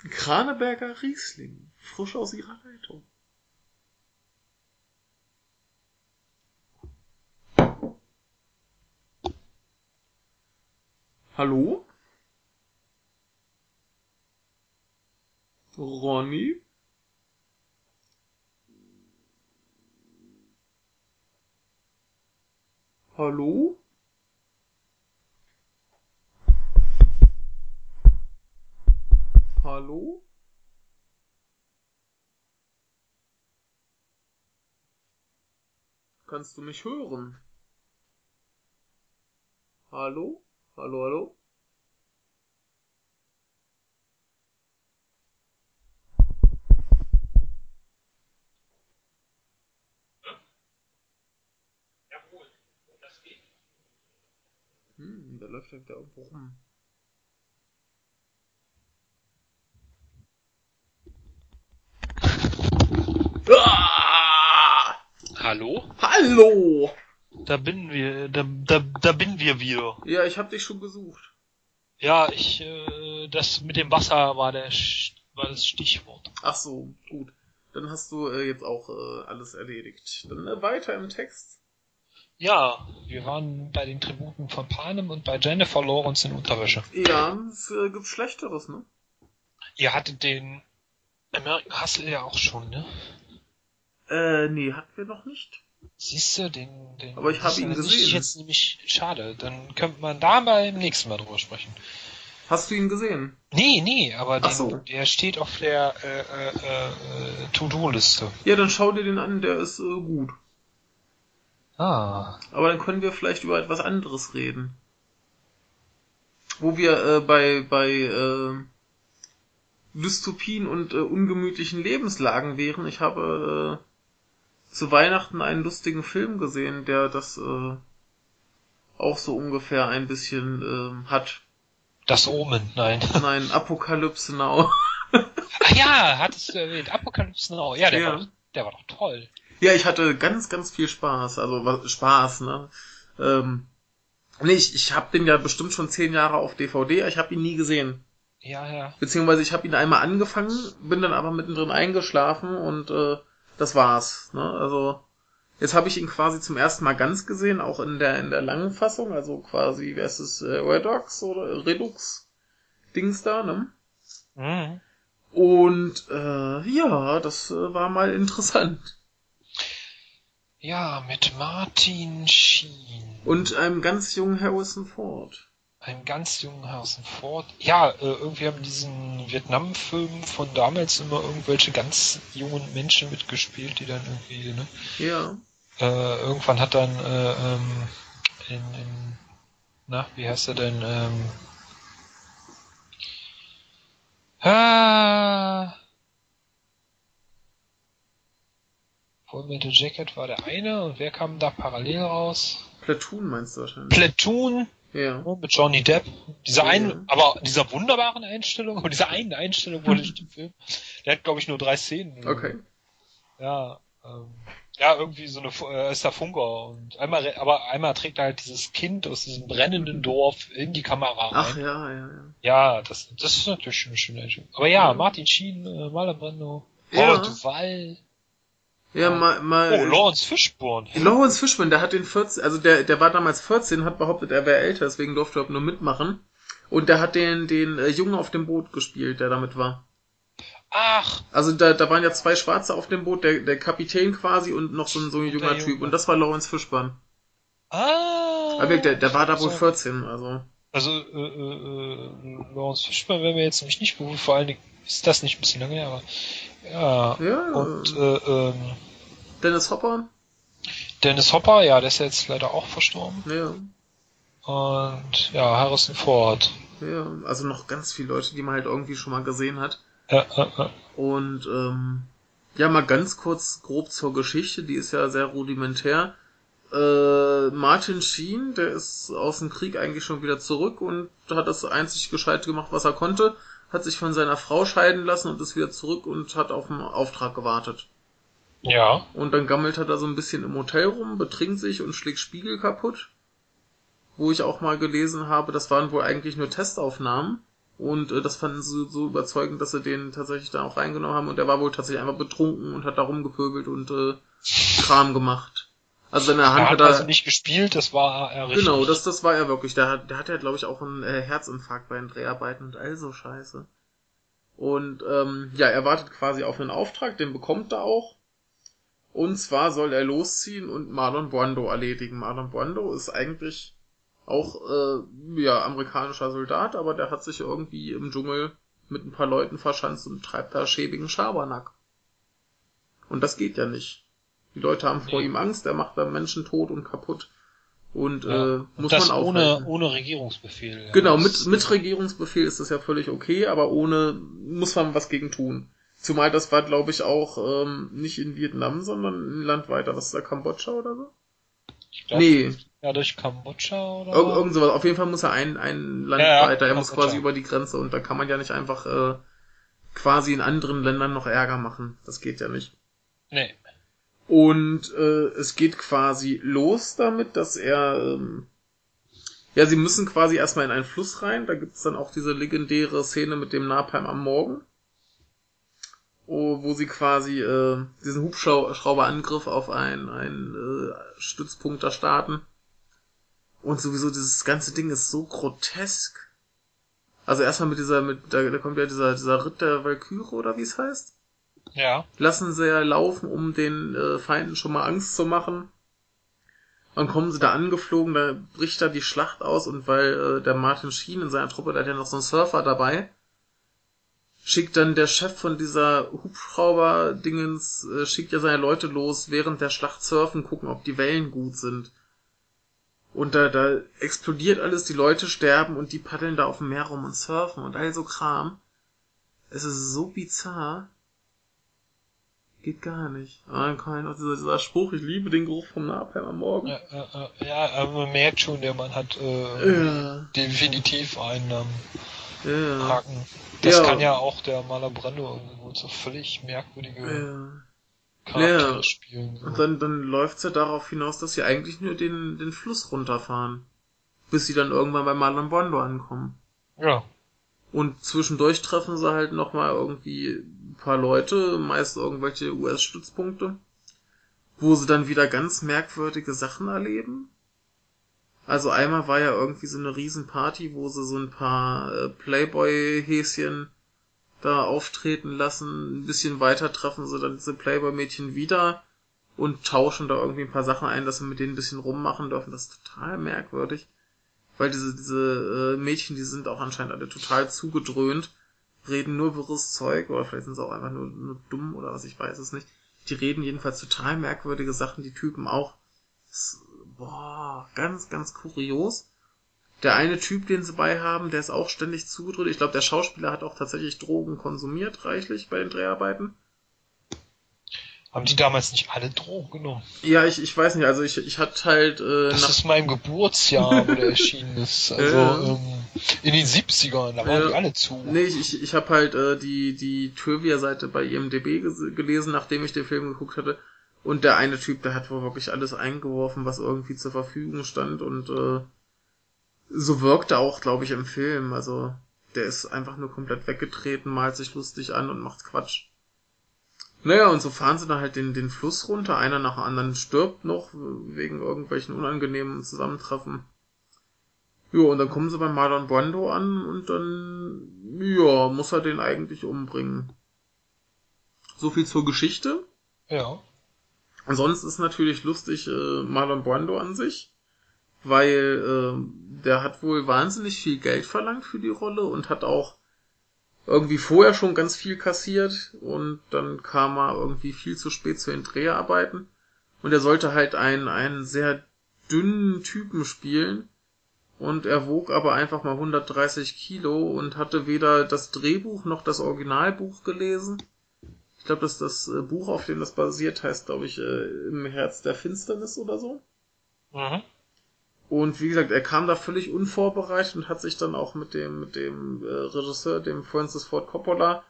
[SPEAKER 1] Kraneberger Riesling, frisch aus ihrer Leitung. Hallo? Ronny? Hallo? Hallo? Kannst du mich hören? Hallo? Hallo, hallo? Hm, da läuft halt da irgendwo rum.
[SPEAKER 2] Ah! Hallo?
[SPEAKER 1] Hallo!
[SPEAKER 2] Da bin wir, da, da, da bin wir wieder.
[SPEAKER 1] Ja, ich hab dich schon gesucht.
[SPEAKER 2] Ja, ich, äh, das mit dem Wasser war der, war das Stichwort.
[SPEAKER 1] Ach so, gut. Dann hast du äh, jetzt auch äh, alles erledigt. Dann äh, weiter im Text.
[SPEAKER 2] Ja, wir waren bei den Tributen von Panem und bei Jennifer Lawrence in Unterwäsche.
[SPEAKER 1] Ja, es äh, gibt Schlechteres, ne?
[SPEAKER 2] Ihr hattet den American Hustle ja auch schon, ne?
[SPEAKER 1] Äh, nee, hatten wir noch nicht.
[SPEAKER 2] Siehst du, den, den
[SPEAKER 1] Aber ich habe ihn gesehen.
[SPEAKER 2] Ich jetzt nämlich schade. Dann könnte man da beim nächsten Mal drüber sprechen.
[SPEAKER 1] Hast du ihn gesehen?
[SPEAKER 2] Nee, nee, aber den,
[SPEAKER 1] so.
[SPEAKER 2] der steht auf der äh, äh, äh, To-Do-Liste.
[SPEAKER 1] Ja, dann schau dir den an, der ist äh, gut.
[SPEAKER 2] Ah.
[SPEAKER 1] Aber dann können wir vielleicht über etwas anderes reden. Wo wir äh, bei, bei äh, Dystopien und äh, ungemütlichen Lebenslagen wären. Ich habe äh, zu Weihnachten einen lustigen Film gesehen, der das äh, auch so ungefähr ein bisschen äh, hat.
[SPEAKER 2] Das Omen, nein. <laughs>
[SPEAKER 1] Nein, Apokalypse Now.
[SPEAKER 2] Ach ja, hattest du erwähnt. Apokalypse Now. Ja, der, ja. War, der war doch toll.
[SPEAKER 1] Ja, ich hatte ganz, ganz viel Spaß. Also was, Spaß, ne? Ähm, nee, ich, ich habe den ja bestimmt schon zehn Jahre auf DVD, ich habe ihn nie gesehen.
[SPEAKER 2] Ja, ja.
[SPEAKER 1] Beziehungsweise ich habe ihn einmal angefangen, bin dann aber mittendrin eingeschlafen und äh, das war's. Ne? Also jetzt habe ich ihn quasi zum ersten Mal ganz gesehen, auch in der in der langen Fassung, also quasi, wer ist es, äh, Redox oder Redux Dings da, ne? Mhm. Und äh, ja, das äh, war mal interessant.
[SPEAKER 2] Ja, mit Martin Sheen.
[SPEAKER 1] Und einem ganz jungen Harrison Ford.
[SPEAKER 2] Einem ganz jungen Harrison Ford. Ja, äh, irgendwie haben diesen Vietnam-Film von damals immer irgendwelche ganz jungen Menschen mitgespielt, die dann irgendwie, ne?
[SPEAKER 1] Ja.
[SPEAKER 2] Äh, irgendwann hat dann äh, ähm, in, in, na, wie heißt er denn? Ähm, ah, Full Metal Jacket war der eine und wer kam da parallel raus?
[SPEAKER 1] Platoon meinst du wahrscheinlich.
[SPEAKER 2] Platoon.
[SPEAKER 1] Ja.
[SPEAKER 2] Mit Johnny Depp. Dieser ja. einen, aber dieser wunderbaren Einstellung, <laughs> aber dieser einen Einstellung wurde ich im Film. Der hat, glaube ich, nur drei Szenen.
[SPEAKER 1] Okay.
[SPEAKER 2] Ja, ähm, ja, irgendwie so eine, äh, ist der Funker und einmal, aber einmal trägt er halt dieses Kind aus diesem brennenden Dorf in die Kamera rein.
[SPEAKER 1] Ach ja, ja, ja.
[SPEAKER 2] Ja, das, das ist natürlich schon eine schöne Einstellung. Aber ja, ja. Martin Sheen, äh, Marlon Brando, Robert ja. Duval.
[SPEAKER 1] Ja, mal, mal.
[SPEAKER 2] Oh, Lawrence Fishburne.
[SPEAKER 1] Lawrence Fishburne, der hat den 14, also der, der war damals 14, hat behauptet, er wäre älter, deswegen durfte er nur mitmachen. Und der hat den, den äh, Jungen auf dem Boot gespielt, der damit war.
[SPEAKER 2] Ach.
[SPEAKER 1] Also da, da waren ja zwei Schwarze auf dem Boot, der, der Kapitän quasi und noch so ein, so ein junger Typ. Junge. Und das war Lawrence Fishburne.
[SPEAKER 2] Ah.
[SPEAKER 1] Aber der, der war da wohl 14, also.
[SPEAKER 2] Also, äh, äh, Lawrence Fishburne wäre mir jetzt nämlich nicht bewusst, vor allen Dingen ist das nicht ein bisschen lange her, aber ja.
[SPEAKER 1] ja
[SPEAKER 2] und äh, ähm,
[SPEAKER 1] Dennis Hopper?
[SPEAKER 2] Dennis Hopper, ja, der ist jetzt leider auch verstorben.
[SPEAKER 1] Ja.
[SPEAKER 2] Und ja, Harrison Ford.
[SPEAKER 1] Ja, also noch ganz viele Leute, die man halt irgendwie schon mal gesehen hat.
[SPEAKER 2] Ja, ja, ja.
[SPEAKER 1] Und ähm, ja, mal ganz kurz grob zur Geschichte, die ist ja sehr rudimentär. Äh, Martin Sheen, der ist aus dem Krieg eigentlich schon wieder zurück und hat das einzig gescheit gemacht, was er konnte hat sich von seiner Frau scheiden lassen und ist wieder zurück und hat auf einen Auftrag gewartet.
[SPEAKER 2] Ja.
[SPEAKER 1] Und dann gammelt er da so ein bisschen im Hotel rum, betrinkt sich und schlägt Spiegel kaputt. Wo ich auch mal gelesen habe, das waren wohl eigentlich nur Testaufnahmen. Und äh, das fanden sie so überzeugend, dass sie den tatsächlich da auch reingenommen haben. Und er war wohl tatsächlich einfach betrunken und hat da rumgepöbelt und äh, Kram gemacht. Also in der Hand
[SPEAKER 2] er
[SPEAKER 1] hat,
[SPEAKER 2] hat
[SPEAKER 1] er.
[SPEAKER 2] also nicht gespielt, das war er richtig.
[SPEAKER 1] Genau, das, das war er wirklich. Der, hat- der hatte ja, glaube ich, auch einen äh, Herzinfarkt bei den Dreharbeiten und all so Scheiße. Und ähm, ja, er wartet quasi auf einen Auftrag, den bekommt er auch. Und zwar soll er losziehen und Marlon Brando erledigen. Marlon Brando ist eigentlich auch äh, ja amerikanischer Soldat, aber der hat sich irgendwie im Dschungel mit ein paar Leuten verschanzt und treibt da schäbigen Schabernack. Und das geht ja nicht. Die Leute haben vor
[SPEAKER 2] Nee.
[SPEAKER 1] ihm Angst, er macht da Menschen tot und kaputt. Und
[SPEAKER 2] Ja.
[SPEAKER 1] äh,
[SPEAKER 2] Und
[SPEAKER 1] muss
[SPEAKER 2] das
[SPEAKER 1] man
[SPEAKER 2] ohne,
[SPEAKER 1] aufhalten.
[SPEAKER 2] ohne Regierungsbefehl. ja.
[SPEAKER 1] Genau, mit, mit Regierungsbefehl ist das ja völlig okay, aber ohne muss man was gegen tun. Zumal das war, glaube ich, auch ähm, nicht in Vietnam, sondern ein Land weiter. Was ist da, Kambodscha oder so?
[SPEAKER 2] Ich glaub,
[SPEAKER 1] Nee,
[SPEAKER 2] Ja, durch Kambodscha oder?
[SPEAKER 1] irg irgend sowas. Auf jeden Fall muss er ein, ein Land
[SPEAKER 2] Ja,
[SPEAKER 1] weiter. Er muss quasi über die Grenze und da kann man ja nicht einfach äh, quasi in anderen Ländern noch Ärger machen. Das geht ja nicht.
[SPEAKER 2] Nee.
[SPEAKER 1] Und äh, es geht quasi los damit, dass er. Ähm, ja, sie müssen quasi erstmal in einen Fluss rein. Da gibt's dann auch diese legendäre Szene mit dem Napalm am Morgen. Oh, wo sie quasi äh, diesen Hubschrauberangriff auf einen, einen äh, Stützpunkt da starten. Und sowieso dieses ganze Ding ist so grotesk. Also erstmal mit dieser, mit, da, da kommt ja dieser, dieser Ritt der Valkyrie oder wie es heißt
[SPEAKER 2] Ja.
[SPEAKER 1] lassen sie ja laufen, um den äh, Feinden schon mal Angst zu machen. Dann kommen sie da angeflogen, da bricht da die Schlacht aus und weil äh, der Martin Sheen in seiner Truppe, der hat ja noch so einen Surfer dabei, schickt dann der Chef von dieser Hubschrauber-Dingens, äh, schickt ja seine Leute los, während der Schlacht surfen, gucken, ob die Wellen gut sind. Und da, da explodiert alles, die Leute sterben und die paddeln da auf dem Meer rum und surfen und all so Kram. Es ist so bizarr. Geht gar nicht. Kommt noch dieser, dieser Spruch, ich liebe den Geruch vom Napalm am Morgen.
[SPEAKER 2] Ja, ja, ja, aber man merkt schon, der Mann hat äh,
[SPEAKER 1] Ja,
[SPEAKER 2] definitiv einen ähm,
[SPEAKER 1] ja,
[SPEAKER 2] Haken. Das
[SPEAKER 1] Ja.
[SPEAKER 2] kann ja auch der Maler Brando irgendwo so völlig merkwürdige
[SPEAKER 1] ja.
[SPEAKER 2] Charaktere spielen. So.
[SPEAKER 1] Und dann, dann läuft's ja darauf hinaus, dass sie eigentlich nur den, den Fluss runterfahren. Bis sie dann irgendwann bei Marlon Brando ankommen.
[SPEAKER 2] ja.
[SPEAKER 1] Und zwischendurch treffen sie halt nochmal irgendwie paar Leute, meist irgendwelche US-Stützpunkte, wo sie dann wieder ganz merkwürdige Sachen erleben. Also einmal war ja irgendwie so eine Riesenparty, wo sie so ein paar äh, Playboy-Häschen da auftreten lassen. Ein bisschen weiter treffen sie dann diese Playboy-Mädchen wieder und tauschen da irgendwie ein paar Sachen ein, dass sie mit denen ein bisschen rummachen dürfen. Das ist total merkwürdig. Weil diese, diese äh, Mädchen, die sind auch anscheinend alle total zugedröhnt, reden nur wirres Zeug, oder vielleicht sind sie auch einfach nur, nur dumm oder was, ich weiß es nicht. Die reden jedenfalls total merkwürdige Sachen, die Typen auch. Das, boah, ganz, ganz kurios. Der eine Typ, den sie bei haben, der ist auch ständig zugedröhnt. Ich glaube, der Schauspieler hat auch tatsächlich Drogen konsumiert, reichlich bei den Dreharbeiten.
[SPEAKER 2] Haben die damals nicht alle Drogen genommen?
[SPEAKER 1] Ja, ich, ich weiß nicht, also ich, ich hatte halt äh,
[SPEAKER 2] Das ist mein Geburtsjahr, wo der erschienen ist. Also <laughs> ähm, in den 70ern, da waren
[SPEAKER 1] Ja.
[SPEAKER 2] die alle zu.
[SPEAKER 1] Nee, ich, ich, habe halt äh, die, die Trivia-Seite bei IMDB gelesen, nachdem ich den Film geguckt hatte. Und der eine Typ, der hat wohl wirklich alles eingeworfen, was irgendwie zur Verfügung stand. Und äh, so wirkt er auch, glaube ich, im Film. Also der ist einfach nur komplett weggetreten, malt sich lustig an und macht Quatsch. Naja, und so fahren sie dann halt den, den Fluss runter. Einer nach dem anderen stirbt noch wegen irgendwelchen unangenehmen Zusammentreffen. Ja, und dann kommen sie bei Marlon Brando an und dann, ja, muss er den eigentlich umbringen. So viel zur Geschichte.
[SPEAKER 2] Ja.
[SPEAKER 1] Ansonsten ist natürlich lustig äh, Marlon Brando an sich, weil äh, der hat wohl wahnsinnig viel Geld verlangt für die Rolle und hat auch irgendwie vorher schon ganz viel kassiert und dann kam er irgendwie viel zu spät zu den Dreharbeiten und er sollte halt einen, einen sehr dünnen Typen spielen und er wog aber einfach mal 130 Kilo und hatte weder das Drehbuch noch das Originalbuch gelesen. Ich glaube, dass das äh, Buch, auf dem das basiert, heißt, glaube ich, äh, im Herz der Finsternis oder so.
[SPEAKER 2] Mhm.
[SPEAKER 1] Und wie gesagt, er kam da völlig unvorbereitet und hat sich dann auch mit dem, mit dem äh, Regisseur, dem Francis Ford Coppola,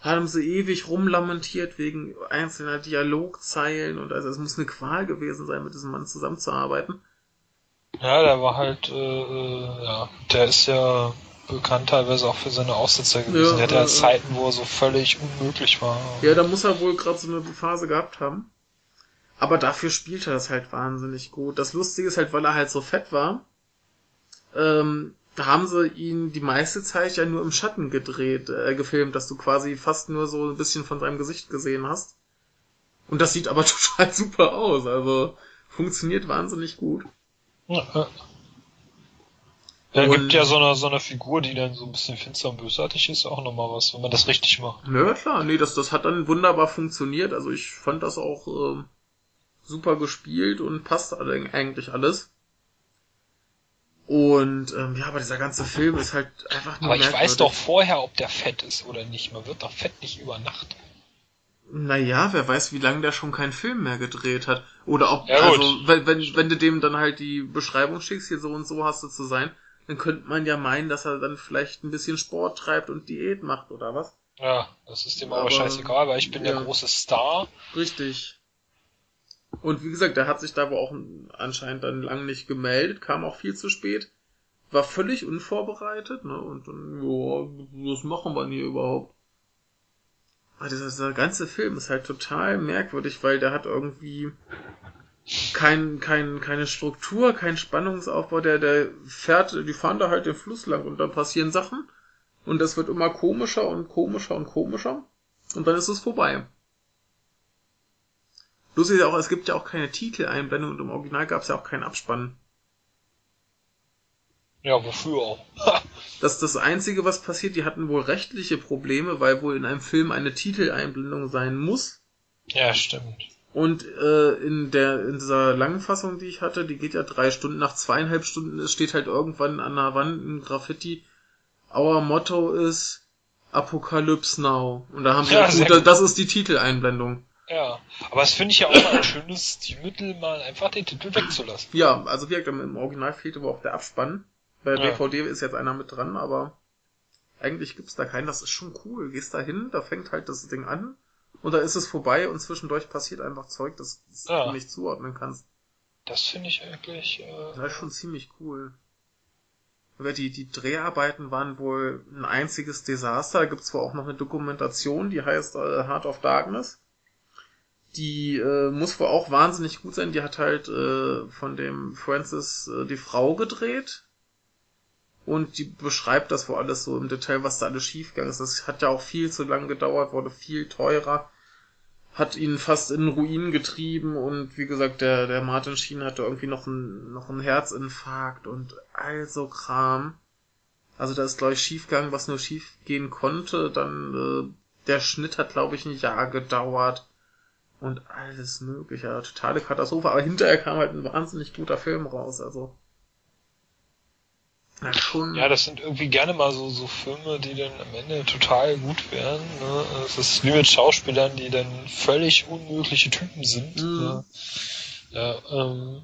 [SPEAKER 1] haben sie ewig rumlamentiert wegen einzelner Dialogzeilen und also es muss eine Qual gewesen sein, mit diesem Mann zusammenzuarbeiten.
[SPEAKER 2] Ja, der war halt, äh, äh ja, der ist ja bekannt teilweise auch für seine Aussetzer gewesen. Ja, der hatte ja Zeiten, wo er so völlig unmöglich war.
[SPEAKER 1] Ja, da muss er wohl gerade so eine Phase gehabt haben. Aber dafür spielt er das halt wahnsinnig gut. Das Lustige ist halt, weil er halt so fett war, ähm, haben sie ihn die meiste Zeit ja nur im Schatten gedreht, äh, gefilmt, dass du quasi fast nur so ein bisschen von seinem Gesicht gesehen hast. Und das sieht aber <laughs> total super aus, also funktioniert wahnsinnig gut. Ja,
[SPEAKER 2] ja, gibt ja so eine, so eine Figur, die dann so ein bisschen finster und bösartig ist, auch nochmal was, wenn man das richtig macht.
[SPEAKER 1] Ja, klar, nee, das, das hat dann wunderbar funktioniert. Also ich fand das auch äh, super gespielt und passt eigentlich alles. Und ähm, ja, aber dieser ganze Film ist halt einfach
[SPEAKER 2] nur. Aber ich weiß doch vorher, ob der fett ist oder nicht. Man wird doch fett nicht über Nacht.
[SPEAKER 1] Naja, wer weiß, wie lange der schon keinen Film mehr gedreht hat. Oder ob, ja, also, wenn, wenn, wenn du dem dann halt die Beschreibung schickst, hier so und so hast du zu sein, dann könnte man ja meinen, dass er dann vielleicht ein bisschen Sport treibt und Diät macht, oder was?
[SPEAKER 2] Ja, das ist dem aber, aber scheißegal, weil ich bin ja, der große Star.
[SPEAKER 1] Richtig. Und wie gesagt, der hat sich da aber auch anscheinend dann lang nicht gemeldet, kam auch viel zu spät, war völlig unvorbereitet, ne, und dann, ja, was machen wir denn hier überhaupt? Aber dieser, dieser ganze Film ist halt total merkwürdig, weil der hat irgendwie kein, kein, keine Struktur, kein Spannungsaufbau, der, der fährt, die fahren da halt den Fluss lang und dann passieren Sachen und das wird immer komischer und komischer und komischer und dann ist es vorbei. Lustig ist ja auch, es gibt ja auch keine Titeleinblendung und im Original gab es ja auch keinen Abspann.
[SPEAKER 2] Ja, wofür auch? <laughs>
[SPEAKER 1] das ist das Einzige, was passiert. Die hatten wohl rechtliche Probleme, weil wohl in einem Film eine Titeleinblendung sein muss.
[SPEAKER 2] Ja, stimmt.
[SPEAKER 1] Und äh, in der in dieser langen Fassung, die ich hatte, die geht ja drei Stunden. Nach zweieinhalb Stunden es steht halt irgendwann an der Wand ein Graffiti. Our Motto ist Apocalypse Now. Und da haben ja, wir, gut, das ist die Titeleinblendung.
[SPEAKER 2] Ja, aber es finde ich ja auch ein schönes Stilmittel, mal einfach den Titel wegzulassen.
[SPEAKER 1] Ja, also wie gesagt, im Original fehlte wohl auch der Abspann. Bei ja. DVD ist jetzt einer mit dran, aber eigentlich gibt's da keinen. Das ist schon cool. Gehst da hin, da fängt halt das Ding an und da ist es vorbei und zwischendurch passiert einfach Zeug, das, das ja. du nicht zuordnen kannst.
[SPEAKER 2] Das finde ich eigentlich. Äh...
[SPEAKER 1] Das ist schon ziemlich cool. Die, die Dreharbeiten waren wohl ein einziges Desaster. Da gibt zwar auch noch eine Dokumentation, die heißt äh, Heart of Darkness. Die äh, muss wohl auch wahnsinnig gut sein. Die hat halt äh, von dem Francis äh, die Frau gedreht. Und die beschreibt das wohl alles so im Detail, was da alles schiefgegangen ist. Das hat ja auch viel zu lang gedauert, wurde viel teurer hat ihn fast in Ruin getrieben und wie gesagt, der, der Martin Sheen hatte irgendwie noch einen, noch einen Herzinfarkt und all so Kram. Also da ist, glaube ich, schiefgegangen, was nur schief gehen konnte. Dann äh, der Schnitt hat, glaube ich, ein Jahr gedauert und alles mögliche. Totale Katastrophe. Aber hinterher kam halt ein wahnsinnig guter Film raus. Also
[SPEAKER 2] ja, schon. Ja, das sind irgendwie gerne mal so, so Filme, die dann am Ende total gut werden. Ne? Das ist wie mit Schauspielern, die dann völlig unmögliche Typen sind. Mhm. Ne? Ja, ähm,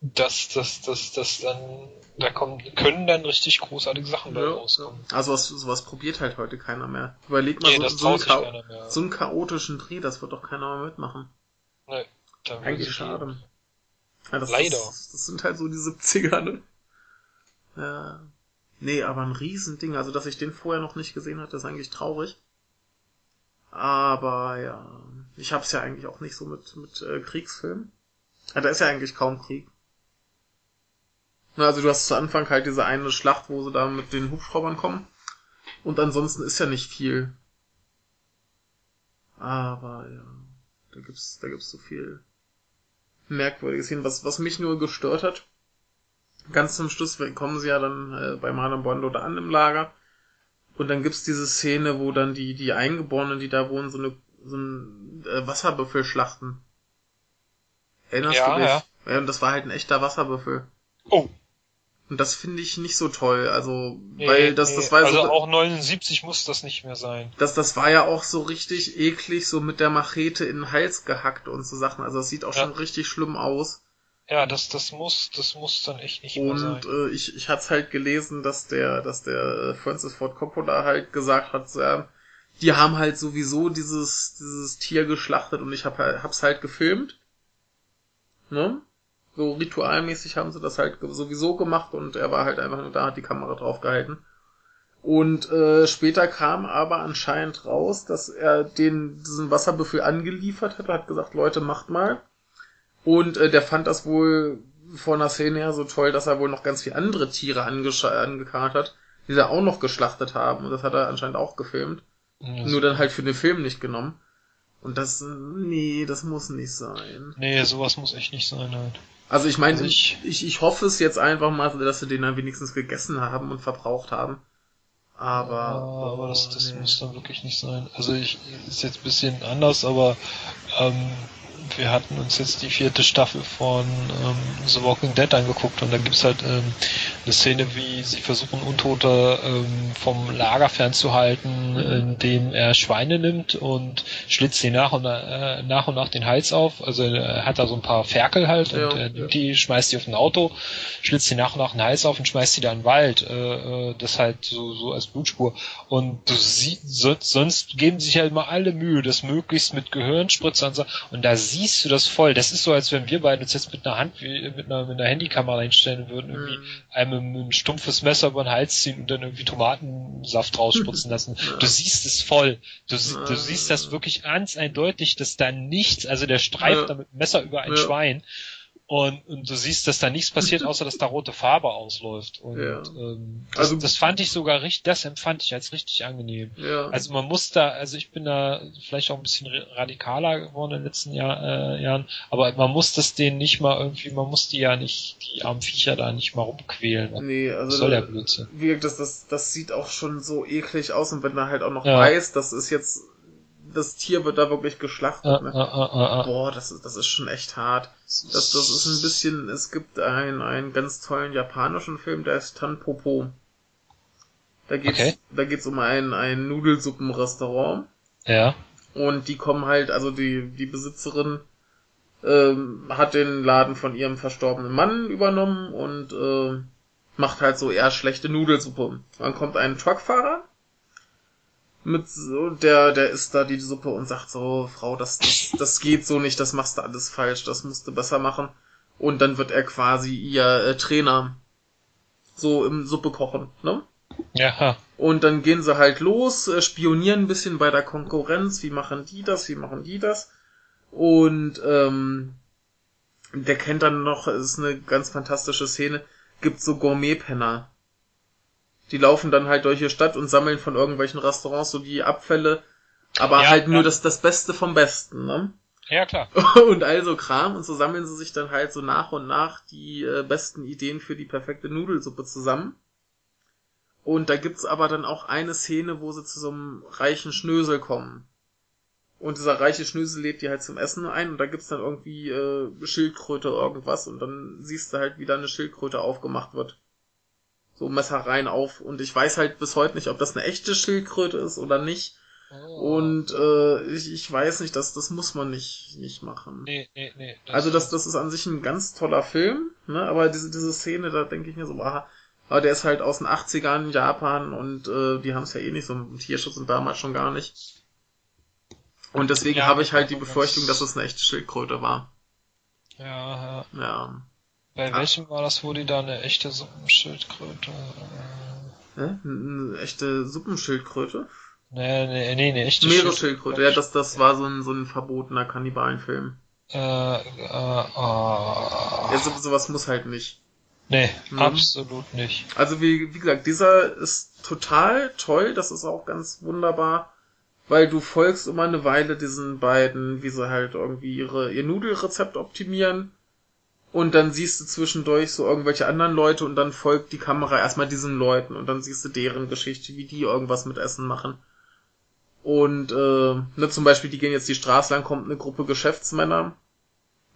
[SPEAKER 2] das, das, das, das dann, da kommen, können dann richtig großartige Sachen ja, rauskommen.
[SPEAKER 1] Also was, sowas probiert halt heute keiner mehr. Überleg mal, nee, so, so, einen so, einen chaotischen Dreh, das wird doch keiner mehr mitmachen. Nee, Eigentlich schade. Ja, das Leider. Ist, das sind halt so die 70er, ne? Äh, nee, aber ein Riesending. Also, dass ich den vorher noch nicht gesehen hatte, ist eigentlich traurig. Aber ja, ich hab's ja eigentlich auch nicht so mit, mit äh, Kriegsfilmen. Ja, da ist ja eigentlich kaum Krieg. Also du hast zu Anfang halt diese eine Schlacht, wo sie da mit den Hubschraubern kommen. Und ansonsten ist ja nicht viel. Aber ja, da gibt's, da gibt's so viel Merkwürdiges hin. Was, was mich nur gestört hat, ganz zum Schluss kommen sie ja dann äh, bei Marlon Brando da an im Lager. Und dann gibt's diese Szene, wo dann die, die Eingeborenen, die da wohnen, so eine, so ein äh, Wasserbüffel schlachten. Erinnerst ja, du dich? Ja. ja. Und das war halt ein echter Wasserbüffel. Oh. Und das finde ich nicht so toll, also, nee, weil das, nee. das war
[SPEAKER 2] also so. auch 79 muss das nicht mehr sein.
[SPEAKER 1] Das, das war ja auch so richtig eklig, so mit der Machete in den Hals gehackt und so Sachen, also das sieht auch ja. schon richtig schlimm aus.
[SPEAKER 2] Ja, das, das muss, das muss dann echt nicht
[SPEAKER 1] und, sein. Und äh, ich, ich hatte halt gelesen, dass der, dass der äh, Francis Ford Coppola halt gesagt hat, so, ja, die haben halt sowieso dieses, dieses Tier geschlachtet und ich hab, hab's halt gefilmt. Ne? So ritualmäßig haben sie das halt sowieso gemacht und er war halt einfach nur da, hat die Kamera drauf gehalten. Und äh, später kam aber anscheinend raus, dass er den diesen Wasserbüffel angeliefert hat, hat gesagt, Leute, macht mal. Und äh, der fand das wohl von der Szene her so toll, dass er wohl noch ganz viele andere Tiere angekarrt hat, die da auch noch geschlachtet haben. Und das hat er anscheinend auch gefilmt. Ja, Nur dann halt für den Film nicht genommen. Und das, nee, das muss nicht sein.
[SPEAKER 2] Nee, sowas muss echt nicht sein halt.
[SPEAKER 1] Also ich meine, also ich, ich, ich hoffe es jetzt einfach mal, dass sie den dann wenigstens gegessen haben und verbraucht haben. Aber,
[SPEAKER 2] ja, aber das, das nee. muss dann wirklich nicht sein. Also ich ist jetzt ein bisschen anders, aber ähm, wir hatten uns jetzt die vierte Staffel von ähm, The Walking Dead angeguckt und da gibt's halt ähm, eine Szene, wie sie versuchen, Untote ähm, vom Lager fernzuhalten, indem er Schweine nimmt und schlitzt sie nach und, äh, nach und nach den Hals auf. Also er hat da so ein paar Ferkel halt und ja, er nimmt ja. die, schmeißt die auf ein Auto, schlitzt sie nach und nach den Hals auf und schmeißt sie da in den Wald. Äh, äh das halt so, so als Blutspur. Und du siehst, sonst geben sich halt mal alle Mühe, das möglichst mit Gehirnspritzer und so. Und da siehst du das voll. Das ist so, als wenn wir beide uns jetzt mit einer Hand, wie, mit einer, mit einer Handykamera einstellen würden, irgendwie mhm. einem ein stumpfes Messer über den Hals ziehen und dann irgendwie Tomatensaft rausspritzen lassen. <laughs> Du siehst es voll. Du, du siehst das wirklich ganz eindeutig, dass da nichts, also der streift da mit dem Messer über ein Schwein und, und du siehst, dass da nichts passiert, <laughs> außer dass da rote Farbe ausläuft. Und ja. ähm, das, also, das fand ich sogar richtig, das empfand ich als richtig angenehm. Ja. Also man muss da, also ich bin da vielleicht auch ein bisschen radikaler geworden in den letzten Jahr, äh, Jahren, aber man muss das denen nicht mal irgendwie, man muss die ja nicht, die armen Viecher da nicht mal rumquälen.
[SPEAKER 1] Nee, also Was soll der Blödsinn. Wie, das, das, das sieht auch schon so eklig aus und wenn man halt auch noch ja. weiß, das ist jetzt das Tier wird da wirklich geschlachtet. Ne? Ah, ah, ah, Boah, das ist, das ist schon echt hart. Das, das ist ein bisschen, es gibt einen, einen ganz tollen japanischen Film, der ist Tanpopo. Da geht's, okay. da geht's um ein, ein Nudelsuppenrestaurant.
[SPEAKER 2] Ja.
[SPEAKER 1] Und die kommen halt, also die, die Besitzerin ähm, hat den Laden von ihrem verstorbenen Mann übernommen und äh, macht halt so eher schlechte Nudelsuppe. Dann kommt ein Truckfahrer mit so, der, der isst da die Suppe und sagt so, Frau, das, das, das geht so nicht, das machst du alles falsch, das musst du besser machen. Und dann wird er quasi ihr äh, Trainer. So im Suppe kochen, ne?
[SPEAKER 2] Ja.
[SPEAKER 1] Und dann gehen sie halt los, äh, spionieren ein bisschen bei der Konkurrenz, wie machen die das, wie machen die das. Und ähm, der kennt dann noch, ist eine ganz fantastische Szene, gibt so Gourmet-Penner die laufen dann halt durch die Stadt und sammeln von irgendwelchen Restaurants so die Abfälle, aber ja, halt nur das, das Beste vom Besten, ne?
[SPEAKER 2] Ja, klar. <laughs>
[SPEAKER 1] Und also Kram und so sammeln sie sich dann halt so nach und nach die äh, besten Ideen für die perfekte Nudelsuppe zusammen. Und da gibt's aber dann auch eine Szene, wo sie zu so einem reichen Schnösel kommen. Und dieser reiche Schnösel lädt die halt zum Essen ein und da gibt's dann irgendwie äh, Schildkröte irgendwas und dann siehst du halt, wie da eine Schildkröte aufgemacht wird so Messereien auf und ich weiß halt bis heute nicht, ob das eine echte Schildkröte ist oder nicht. Oh. Und äh, ich, ich weiß nicht, das, das muss man nicht, nicht machen.
[SPEAKER 2] Nee, nee, nee.
[SPEAKER 1] Das also das, das ist an sich ein ganz toller Film, ne? Aber diese, diese Szene, da denke ich mir so, aha, aber der ist halt aus den 80ern in Japan und äh, die haben es ja eh nicht so mit Tierschutz und damals schon gar nicht. Und deswegen ja, habe ich halt die Befürchtung, dass es eine echte Schildkröte war.
[SPEAKER 2] Ja,
[SPEAKER 1] ja. Ja.
[SPEAKER 2] Bei Ach. welchem war das, wo die da eine echte Suppenschildkröte?
[SPEAKER 1] Äh... Hä? Eine echte Suppenschildkröte?
[SPEAKER 2] Nee, nee, nee, eine echte
[SPEAKER 1] Meeresschildkröte. Ja, das, das war so ein, so ein verbotener Kannibalenfilm.
[SPEAKER 2] Äh, äh, äh. Ja,
[SPEAKER 1] so, sowas muss halt nicht.
[SPEAKER 2] Nee, hm. absolut nicht.
[SPEAKER 1] Also wie, wie gesagt, dieser ist total toll, das ist auch ganz wunderbar, weil du folgst immer eine Weile diesen beiden, wie sie halt irgendwie ihre, ihr Nudelrezept optimieren und dann siehst du zwischendurch so irgendwelche anderen Leute und dann folgt die Kamera erstmal diesen Leuten und dann siehst du deren Geschichte, wie die irgendwas mit Essen machen. Und äh, ne, zum Beispiel, die gehen jetzt die Straße lang, kommt eine Gruppe Geschäftsmänner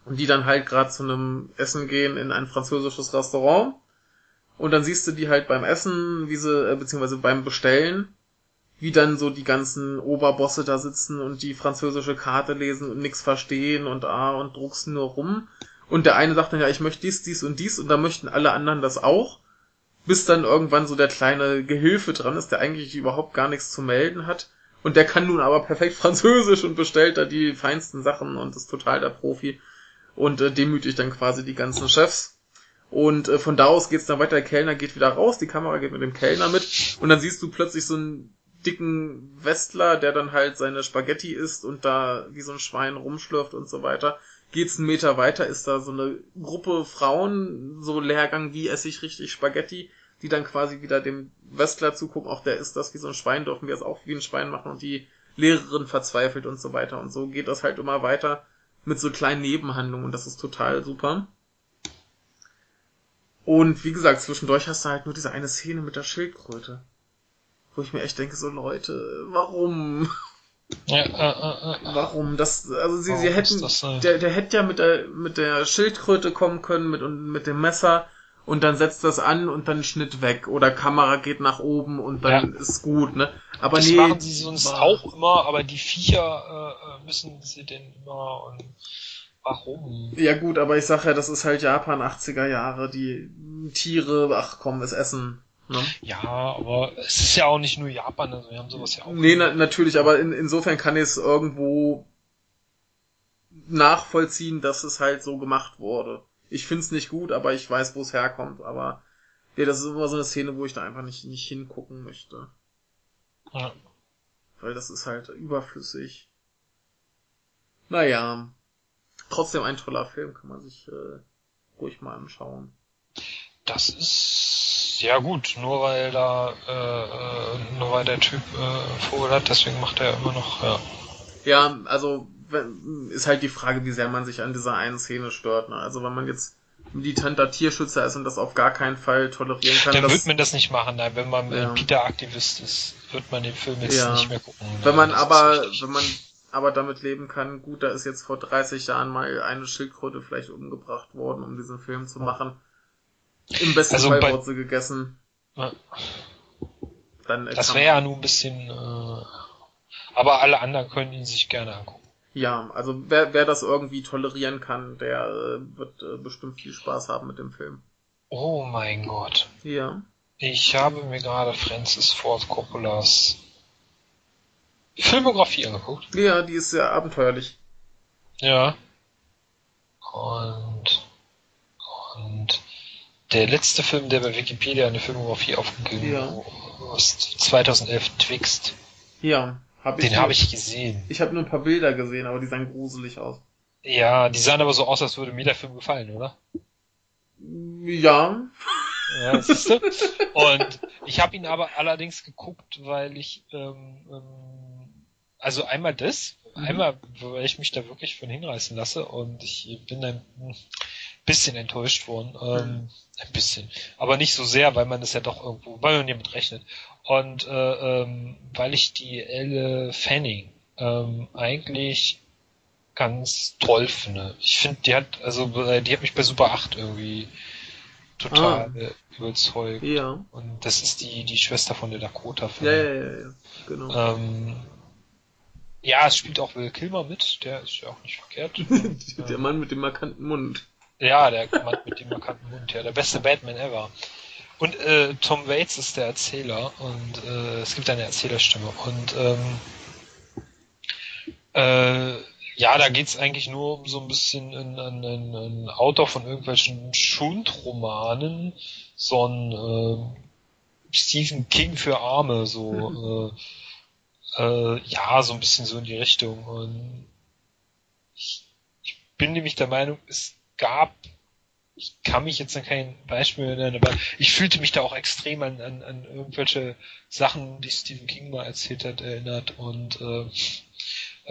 [SPEAKER 1] und die dann halt gerade zu einem Essen gehen in ein französisches Restaurant. Und dann siehst du die halt beim Essen, wie sie, äh, beziehungsweise beim Bestellen, wie dann so die ganzen Oberbosse da sitzen und die französische Karte lesen und nix verstehen und ah und druckst nur rum. Und der eine sagt dann, ja, ich möchte dies, dies und dies und da möchten alle anderen das auch. Bis dann irgendwann so der kleine Gehilfe dran ist, der eigentlich überhaupt gar nichts zu melden hat. Und der kann nun aber perfekt <laughs> Französisch und bestellt da die feinsten Sachen und ist total der Profi. Und äh, demütigt dann quasi die ganzen Chefs. Und äh, von da aus geht's dann weiter, der Kellner geht wieder raus, die Kamera geht mit dem Kellner mit und dann siehst du plötzlich so einen dicken Westler, der dann halt seine Spaghetti isst und da wie so ein Schwein rumschlürft und so weiter. Geht's einen Meter weiter, ist da so eine Gruppe Frauen, so Lehrgang, wie esse ich richtig Spaghetti, die dann quasi wieder dem Westler zugucken, auch der isst das wie so ein Schwein, dürfen wir es auch wie ein Schwein machen und die Lehrerin verzweifelt und so weiter. Und so geht das halt immer weiter mit so kleinen Nebenhandlungen und das ist total super. Und wie gesagt, zwischendurch hast du halt nur diese eine Szene mit der Schildkröte. Wo ich mir echt denke, so Leute, warum? Ja, äh, äh, äh. Warum? Das, also sie, sie hätten, das, äh... der, der hätte ja mit der, mit der Schildkröte kommen können, mit, und mit dem Messer, und dann setzt das an und dann Schnitt weg. Oder Kamera geht nach oben und dann ja. ist gut, ne? Aber
[SPEAKER 2] das
[SPEAKER 1] nee.
[SPEAKER 2] machen sie sonst auch immer, aber die Viecher äh, müssen sie denn immer und Warum?
[SPEAKER 1] Ja gut, aber ich sag ja, das ist halt Japan 80er Jahre, die Tiere, ach komm, es essen. Ne?
[SPEAKER 2] Ja, aber es ist ja auch nicht nur Japan, also wir haben sowas ja auch.
[SPEAKER 1] Nee, na, natürlich, aber in, insofern kann ich es irgendwo nachvollziehen, dass es halt so gemacht wurde. Ich find's nicht gut, aber ich weiß, wo es herkommt, aber nee, das ist immer so eine Szene, wo ich da einfach nicht, nicht hingucken möchte. Ja. Weil das ist halt überflüssig. Naja trotzdem ein toller Film, kann man sich äh, ruhig mal anschauen.
[SPEAKER 2] Das ist ja gut, nur weil da äh, äh, nur weil der Typ äh, Vogel hat, deswegen macht er immer noch, ja.
[SPEAKER 1] Ja, also ist halt die Frage, wie sehr man sich an dieser einen Szene stört. Ne? Also wenn man jetzt militanter Tierschützer ist und das auf gar keinen Fall tolerieren kann.
[SPEAKER 2] Dann wird man das nicht machen. Nein, wenn man ja. Peter-Aktivist ist, wird man den Film jetzt ja. nicht mehr gucken.
[SPEAKER 1] Wenn man aber, wenn man aber damit leben kann, gut, da ist jetzt vor 30 Jahren mal eine Schildkröte vielleicht umgebracht worden, um diesen Film zu machen. Im besten also Fall wurde sie gegessen. Ja.
[SPEAKER 2] Dann das wäre ja nur ein bisschen, äh, aber alle anderen können ihn sich gerne angucken.
[SPEAKER 1] Ja, also wer, wer das irgendwie tolerieren kann, der äh, wird äh, bestimmt viel Spaß haben mit dem Film.
[SPEAKER 2] Oh mein Gott.
[SPEAKER 1] Ja.
[SPEAKER 2] Ich habe mir gerade Francis Ford Coppolas Filmografie angeguckt.
[SPEAKER 1] Ja, die ist sehr abenteuerlich.
[SPEAKER 2] Ja. Und der letzte Film, der bei Wikipedia eine Filmografie aufgegeben ja. ist 2011 Twixt.
[SPEAKER 1] Ja,
[SPEAKER 2] hab ich. Den habe ich gesehen.
[SPEAKER 1] Ich habe nur ein paar Bilder gesehen, aber die sahen gruselig aus.
[SPEAKER 2] Ja, die sahen aber so aus, als würde mir der Film gefallen, oder?
[SPEAKER 1] Ja.
[SPEAKER 2] Ja, siehst du? Und ich habe ihn aber allerdings geguckt, weil ich ähm, ähm, also einmal das, mhm. einmal, weil ich mich da wirklich von hinreißen lasse und ich bin ein bisschen enttäuscht worden. Ähm, mhm. Ein bisschen. Aber nicht so sehr, weil man es ja doch irgendwo, weil man damit rechnet. Und äh, ähm, weil ich die Elle Fanning ähm, eigentlich ganz toll finde. Ich finde, die hat, also die hat mich bei Super 8 irgendwie total ah. überzeugt.
[SPEAKER 1] Ja.
[SPEAKER 2] Und das ist die, die Schwester von der Dakota.
[SPEAKER 1] Ja, ja, ja, ja, genau.
[SPEAKER 2] Ähm, ja, es spielt auch Will Kilmer mit, der ist ja auch nicht verkehrt. <laughs>
[SPEAKER 1] der Mann mit dem markanten Mund.
[SPEAKER 2] Ja, der Mann mit dem markanten Mund, ja, der beste Batman ever. Und äh, Tom Waits ist der Erzähler und äh, es gibt eine Erzählerstimme. Und ähm, äh, ja, da geht's eigentlich nur um so ein bisschen ein, ein, ein, ein Autor von irgendwelchen Schundromanen, so ein äh, Stephen King für Arme, so äh, äh, ja, so ein bisschen so in die Richtung. Und ich, ich bin nämlich der Meinung, es gab, ich kann mich jetzt an kein Beispiel erinnern, aber ich fühlte mich da auch extrem an, an, an irgendwelche Sachen, die Stephen King mal erzählt hat, erinnert. Und äh,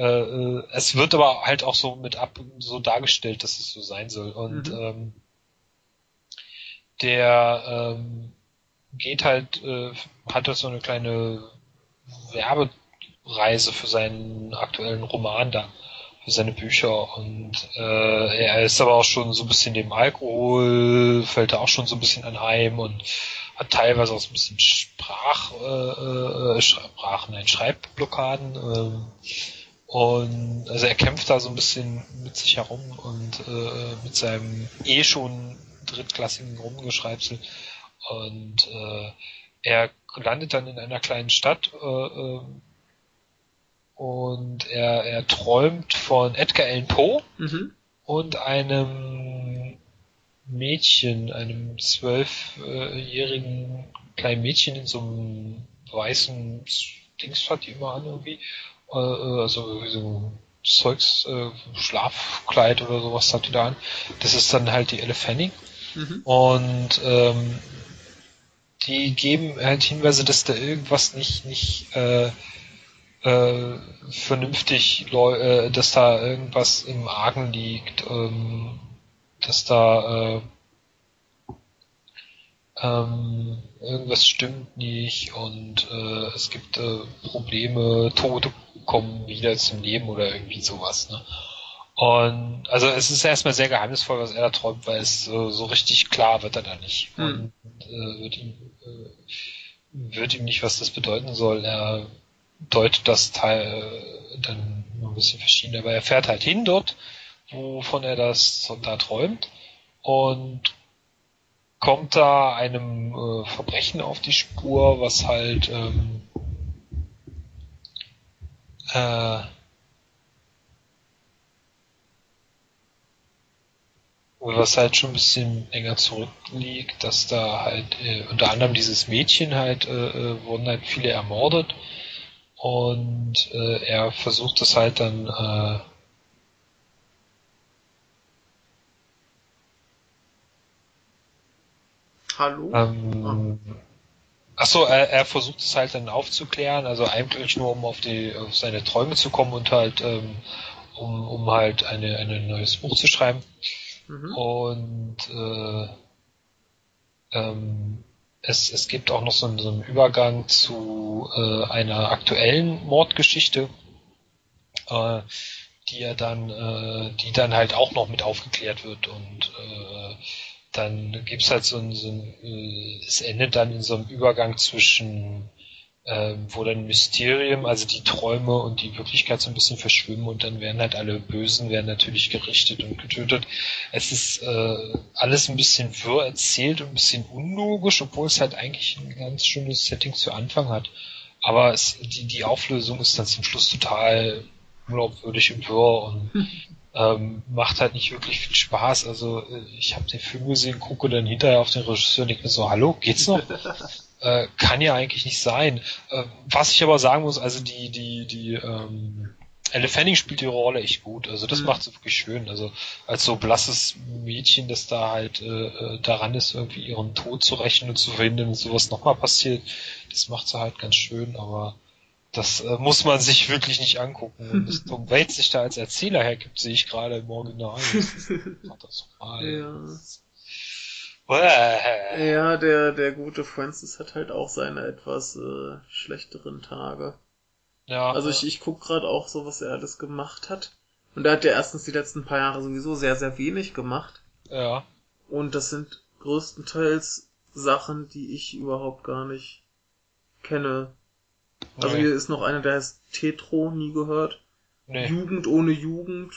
[SPEAKER 2] äh, es wird aber halt auch so mit ab so dargestellt, dass es so sein soll. Und mhm. ähm, der ähm, geht halt, äh, hat halt so eine kleine Werbe Reise für seinen aktuellen Roman da, für seine Bücher und äh, er ist aber auch schon so ein bisschen dem Alkohol, fällt da auch schon so ein bisschen anheim und hat teilweise auch so ein bisschen Sprach, äh, äh, Sprach, nein, Schreibblockaden. Äh, Und also er kämpft da so ein bisschen mit sich herum und äh, mit seinem eh schon drittklassigen Rumgeschreibsel. Und äh, er landet dann in einer kleinen Stadt äh, äh, und er, er träumt von Edgar Allan Poe mhm. und einem Mädchen, einem zwölfjährigen kleinen Mädchen in so einem weißen Dings hat die immer an irgendwie. Äh, äh, also so Zeugs, äh, Schlafkleid oder sowas hat die da an. Das ist dann halt die Elle Fanning. Mhm. Und ähm, die geben halt Hinweise, dass da irgendwas nicht, nicht äh, äh, vernünftig, äh, dass da irgendwas im Argen liegt, ähm, dass da äh, ähm, irgendwas stimmt nicht und äh, es gibt äh, Probleme, Tote kommen wieder zum Leben oder irgendwie sowas. Ne? Und also es ist erstmal sehr geheimnisvoll, was er da träumt, weil es äh, so richtig klar wird er da nicht. Hm. Und äh, wird ihm äh, wird ihm nicht, was das bedeuten soll. Er deutet das Teil äh, dann ein bisschen verschieden, aber er fährt halt hin dort, wovon er das da träumt und kommt da einem äh, Verbrechen auf die Spur, was halt ähm, äh, was halt schon ein bisschen länger zurückliegt, dass da halt äh, unter anderem dieses Mädchen halt äh, äh, wurden halt viele ermordet und äh, er versucht es halt dann äh,
[SPEAKER 1] Hallo?
[SPEAKER 2] Ähm. Achso, er, er versucht es halt dann aufzuklären, also eigentlich nur um auf die auf seine Träume zu kommen und halt ähm, um, um halt eine, ein neues Buch zu schreiben. Mhm. Und äh, ähm, es, es gibt auch noch so, einen, so einen Übergang zu äh, einer aktuellen Mordgeschichte, äh, die er dann, äh, die dann halt auch noch mit aufgeklärt wird. Und äh, dann gibt's halt so ein, so ein äh, es endet dann in so einem Übergang zwischen ähm, wo dann Mysterium, also die Träume und die Wirklichkeit so ein bisschen verschwimmen und dann werden halt alle Bösen werden natürlich gerichtet und getötet. Es ist äh, alles ein bisschen wirr erzählt und ein bisschen unlogisch, obwohl es halt eigentlich ein ganz schönes Setting zu Anfang hat. Aber es, die, die Auflösung ist dann zum Schluss total unglaubwürdig und wirr und ähm, macht halt nicht wirklich viel Spaß. Also äh, ich habe den Film gesehen, gucke dann hinterher auf den Regisseur und denke mir so, hallo, geht's noch? <laughs> äh, kann ja eigentlich nicht sein. Äh, was ich aber sagen muss, also die, die, die, ähm, Elle Fanning spielt die Rolle echt gut. Also das mhm. macht sie wirklich schön. Also als so blasses Mädchen, das da halt äh, äh, daran ist, irgendwie ihren Tod zu rächen und zu verhindern, dass sowas nochmal passiert, das macht sie halt ganz schön, aber das äh, muss man sich wirklich nicht angucken. Und dass <laughs> Tom Waits sich da als Erzähler hergibt, sehe ich gerade im Original. Das
[SPEAKER 1] ist <laughs> ja. Ja, der, der gute Francis hat halt auch seine etwas äh, schlechteren Tage. Ja. Also ich, ich guck gerade auch so, was er alles gemacht hat. Und er hat ja erstens die letzten paar Jahre sowieso sehr, sehr wenig gemacht.
[SPEAKER 2] Ja.
[SPEAKER 1] Und das sind größtenteils Sachen, die ich überhaupt gar nicht kenne. Also nee. hier ist noch einer, der heißt Tetro, nie gehört. Nee. Jugend ohne Jugend,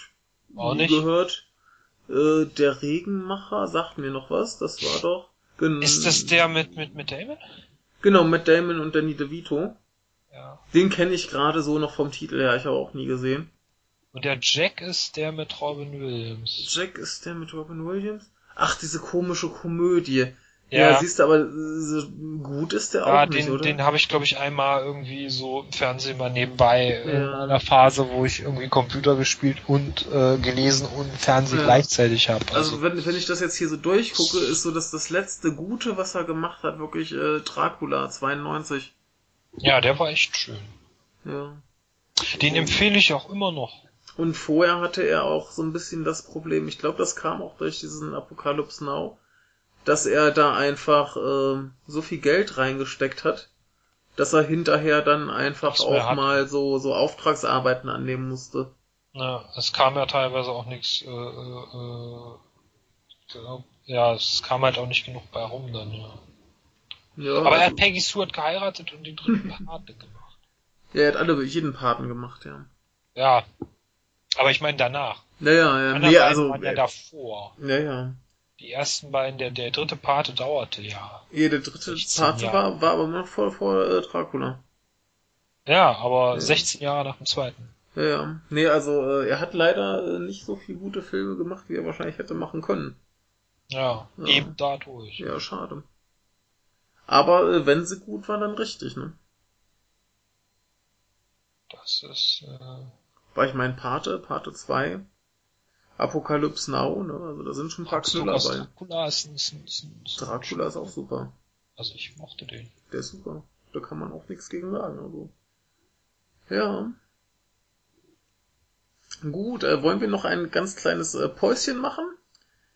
[SPEAKER 2] Auch
[SPEAKER 1] nie
[SPEAKER 2] nicht.
[SPEAKER 1] gehört. Äh, der Regenmacher sagt mir noch was, das war doch.
[SPEAKER 2] Gen ist das der mit, mit, mit Damon?
[SPEAKER 1] Genau, mit Damon und Danny DeVito.
[SPEAKER 2] Ja.
[SPEAKER 1] Den kenne ich gerade so noch vom Titel her, ich habe auch nie gesehen.
[SPEAKER 2] Und der Jack ist der mit Robin Williams.
[SPEAKER 1] Jack ist der mit Robin Williams? Ach, diese komische Komödie. Ja, ja siehst du, aber so gut ist der ja, auch nicht,
[SPEAKER 2] den,
[SPEAKER 1] oder?
[SPEAKER 2] Den habe ich, glaube ich, einmal irgendwie so im Fernsehen mal nebenbei ja. in einer Phase, wo ich irgendwie Computer gespielt und äh, gelesen und Fernsehen ja. gleichzeitig habe.
[SPEAKER 1] Also, also, wenn, wenn ich das jetzt hier so durchgucke, ist so, dass das letzte Gute, was er gemacht hat, wirklich äh, Dracula 92.
[SPEAKER 2] Ja, der war echt schön.
[SPEAKER 1] Ja.
[SPEAKER 2] Den empfehle ich auch immer noch.
[SPEAKER 1] Und vorher hatte er auch so ein bisschen das Problem, ich glaube, das kam auch durch diesen Apocalypse Now, dass er da einfach äh, so viel Geld reingesteckt hat, dass er hinterher dann einfach auch mal so, so Auftragsarbeiten annehmen musste.
[SPEAKER 2] Ja, es kam ja teilweise auch nichts, äh, äh, glaub, ja, es kam halt auch nicht genug bei rum dann, ja. ja Aber er hat Peggy Stewart geheiratet und den dritten <laughs> Paten gemacht.
[SPEAKER 1] Ja, er hat alle jeden Paten gemacht, ja.
[SPEAKER 2] Ja. Aber ich meine danach.
[SPEAKER 1] Naja, ja, nee, also.
[SPEAKER 2] Waren ja davor.
[SPEAKER 1] Ja, ja.
[SPEAKER 2] Die ersten beiden, der, der dritte Pate dauerte ja.
[SPEAKER 1] Ja, der dritte Pate war, war aber noch vor, vor äh, Dracula.
[SPEAKER 2] Ja, aber ja. 16 Jahre nach dem zweiten.
[SPEAKER 1] Ja, ja. Nee, also äh, er hat leider äh, nicht so viele gute Filme gemacht, wie er wahrscheinlich hätte machen können.
[SPEAKER 2] Ja, ja. eben dadurch.
[SPEAKER 1] Ja, schade. Aber äh, wenn sie gut war, dann richtig, ne?
[SPEAKER 2] Das ist. Äh...
[SPEAKER 1] Weil ich mein Pate, Pate 2, Apocalypse Now, ne? Also da sind schon ein paar Knüller dabei.
[SPEAKER 2] Dracula ist, ist, ist,
[SPEAKER 1] ist Dracula ist auch super.
[SPEAKER 2] Also ich mochte den.
[SPEAKER 1] Der ist super. Da kann man auch nichts gegen sagen. Also. Ja. Gut, äh, wollen wir noch ein ganz kleines äh, Päuschen machen?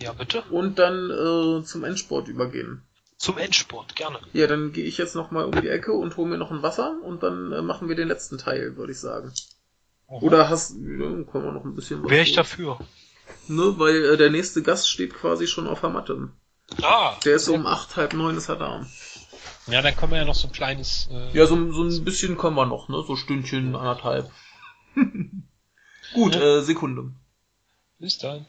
[SPEAKER 2] Ja, bitte.
[SPEAKER 1] Und dann äh, zum Endsport übergehen.
[SPEAKER 2] Zum Endsport, gerne.
[SPEAKER 1] Ja, dann gehe ich jetzt nochmal um die Ecke und hole mir noch ein Wasser und dann äh, machen wir den letzten Teil, würde ich sagen. Aha. Oder hast, ja, können wir noch ein bisschen
[SPEAKER 2] was Wäre ich dafür.
[SPEAKER 1] Ne, weil äh, der nächste Gast steht quasi schon auf der Matte.
[SPEAKER 2] Ah.
[SPEAKER 1] Der ist um acht, halb neun ist er da.
[SPEAKER 2] Ja, dann können wir ja noch so ein kleines.
[SPEAKER 1] Äh, ja, so, so ein bisschen können wir noch, ne? So Stündchen, anderthalb. <laughs> Gut, ja. äh, Sekunde.
[SPEAKER 2] Bis dann.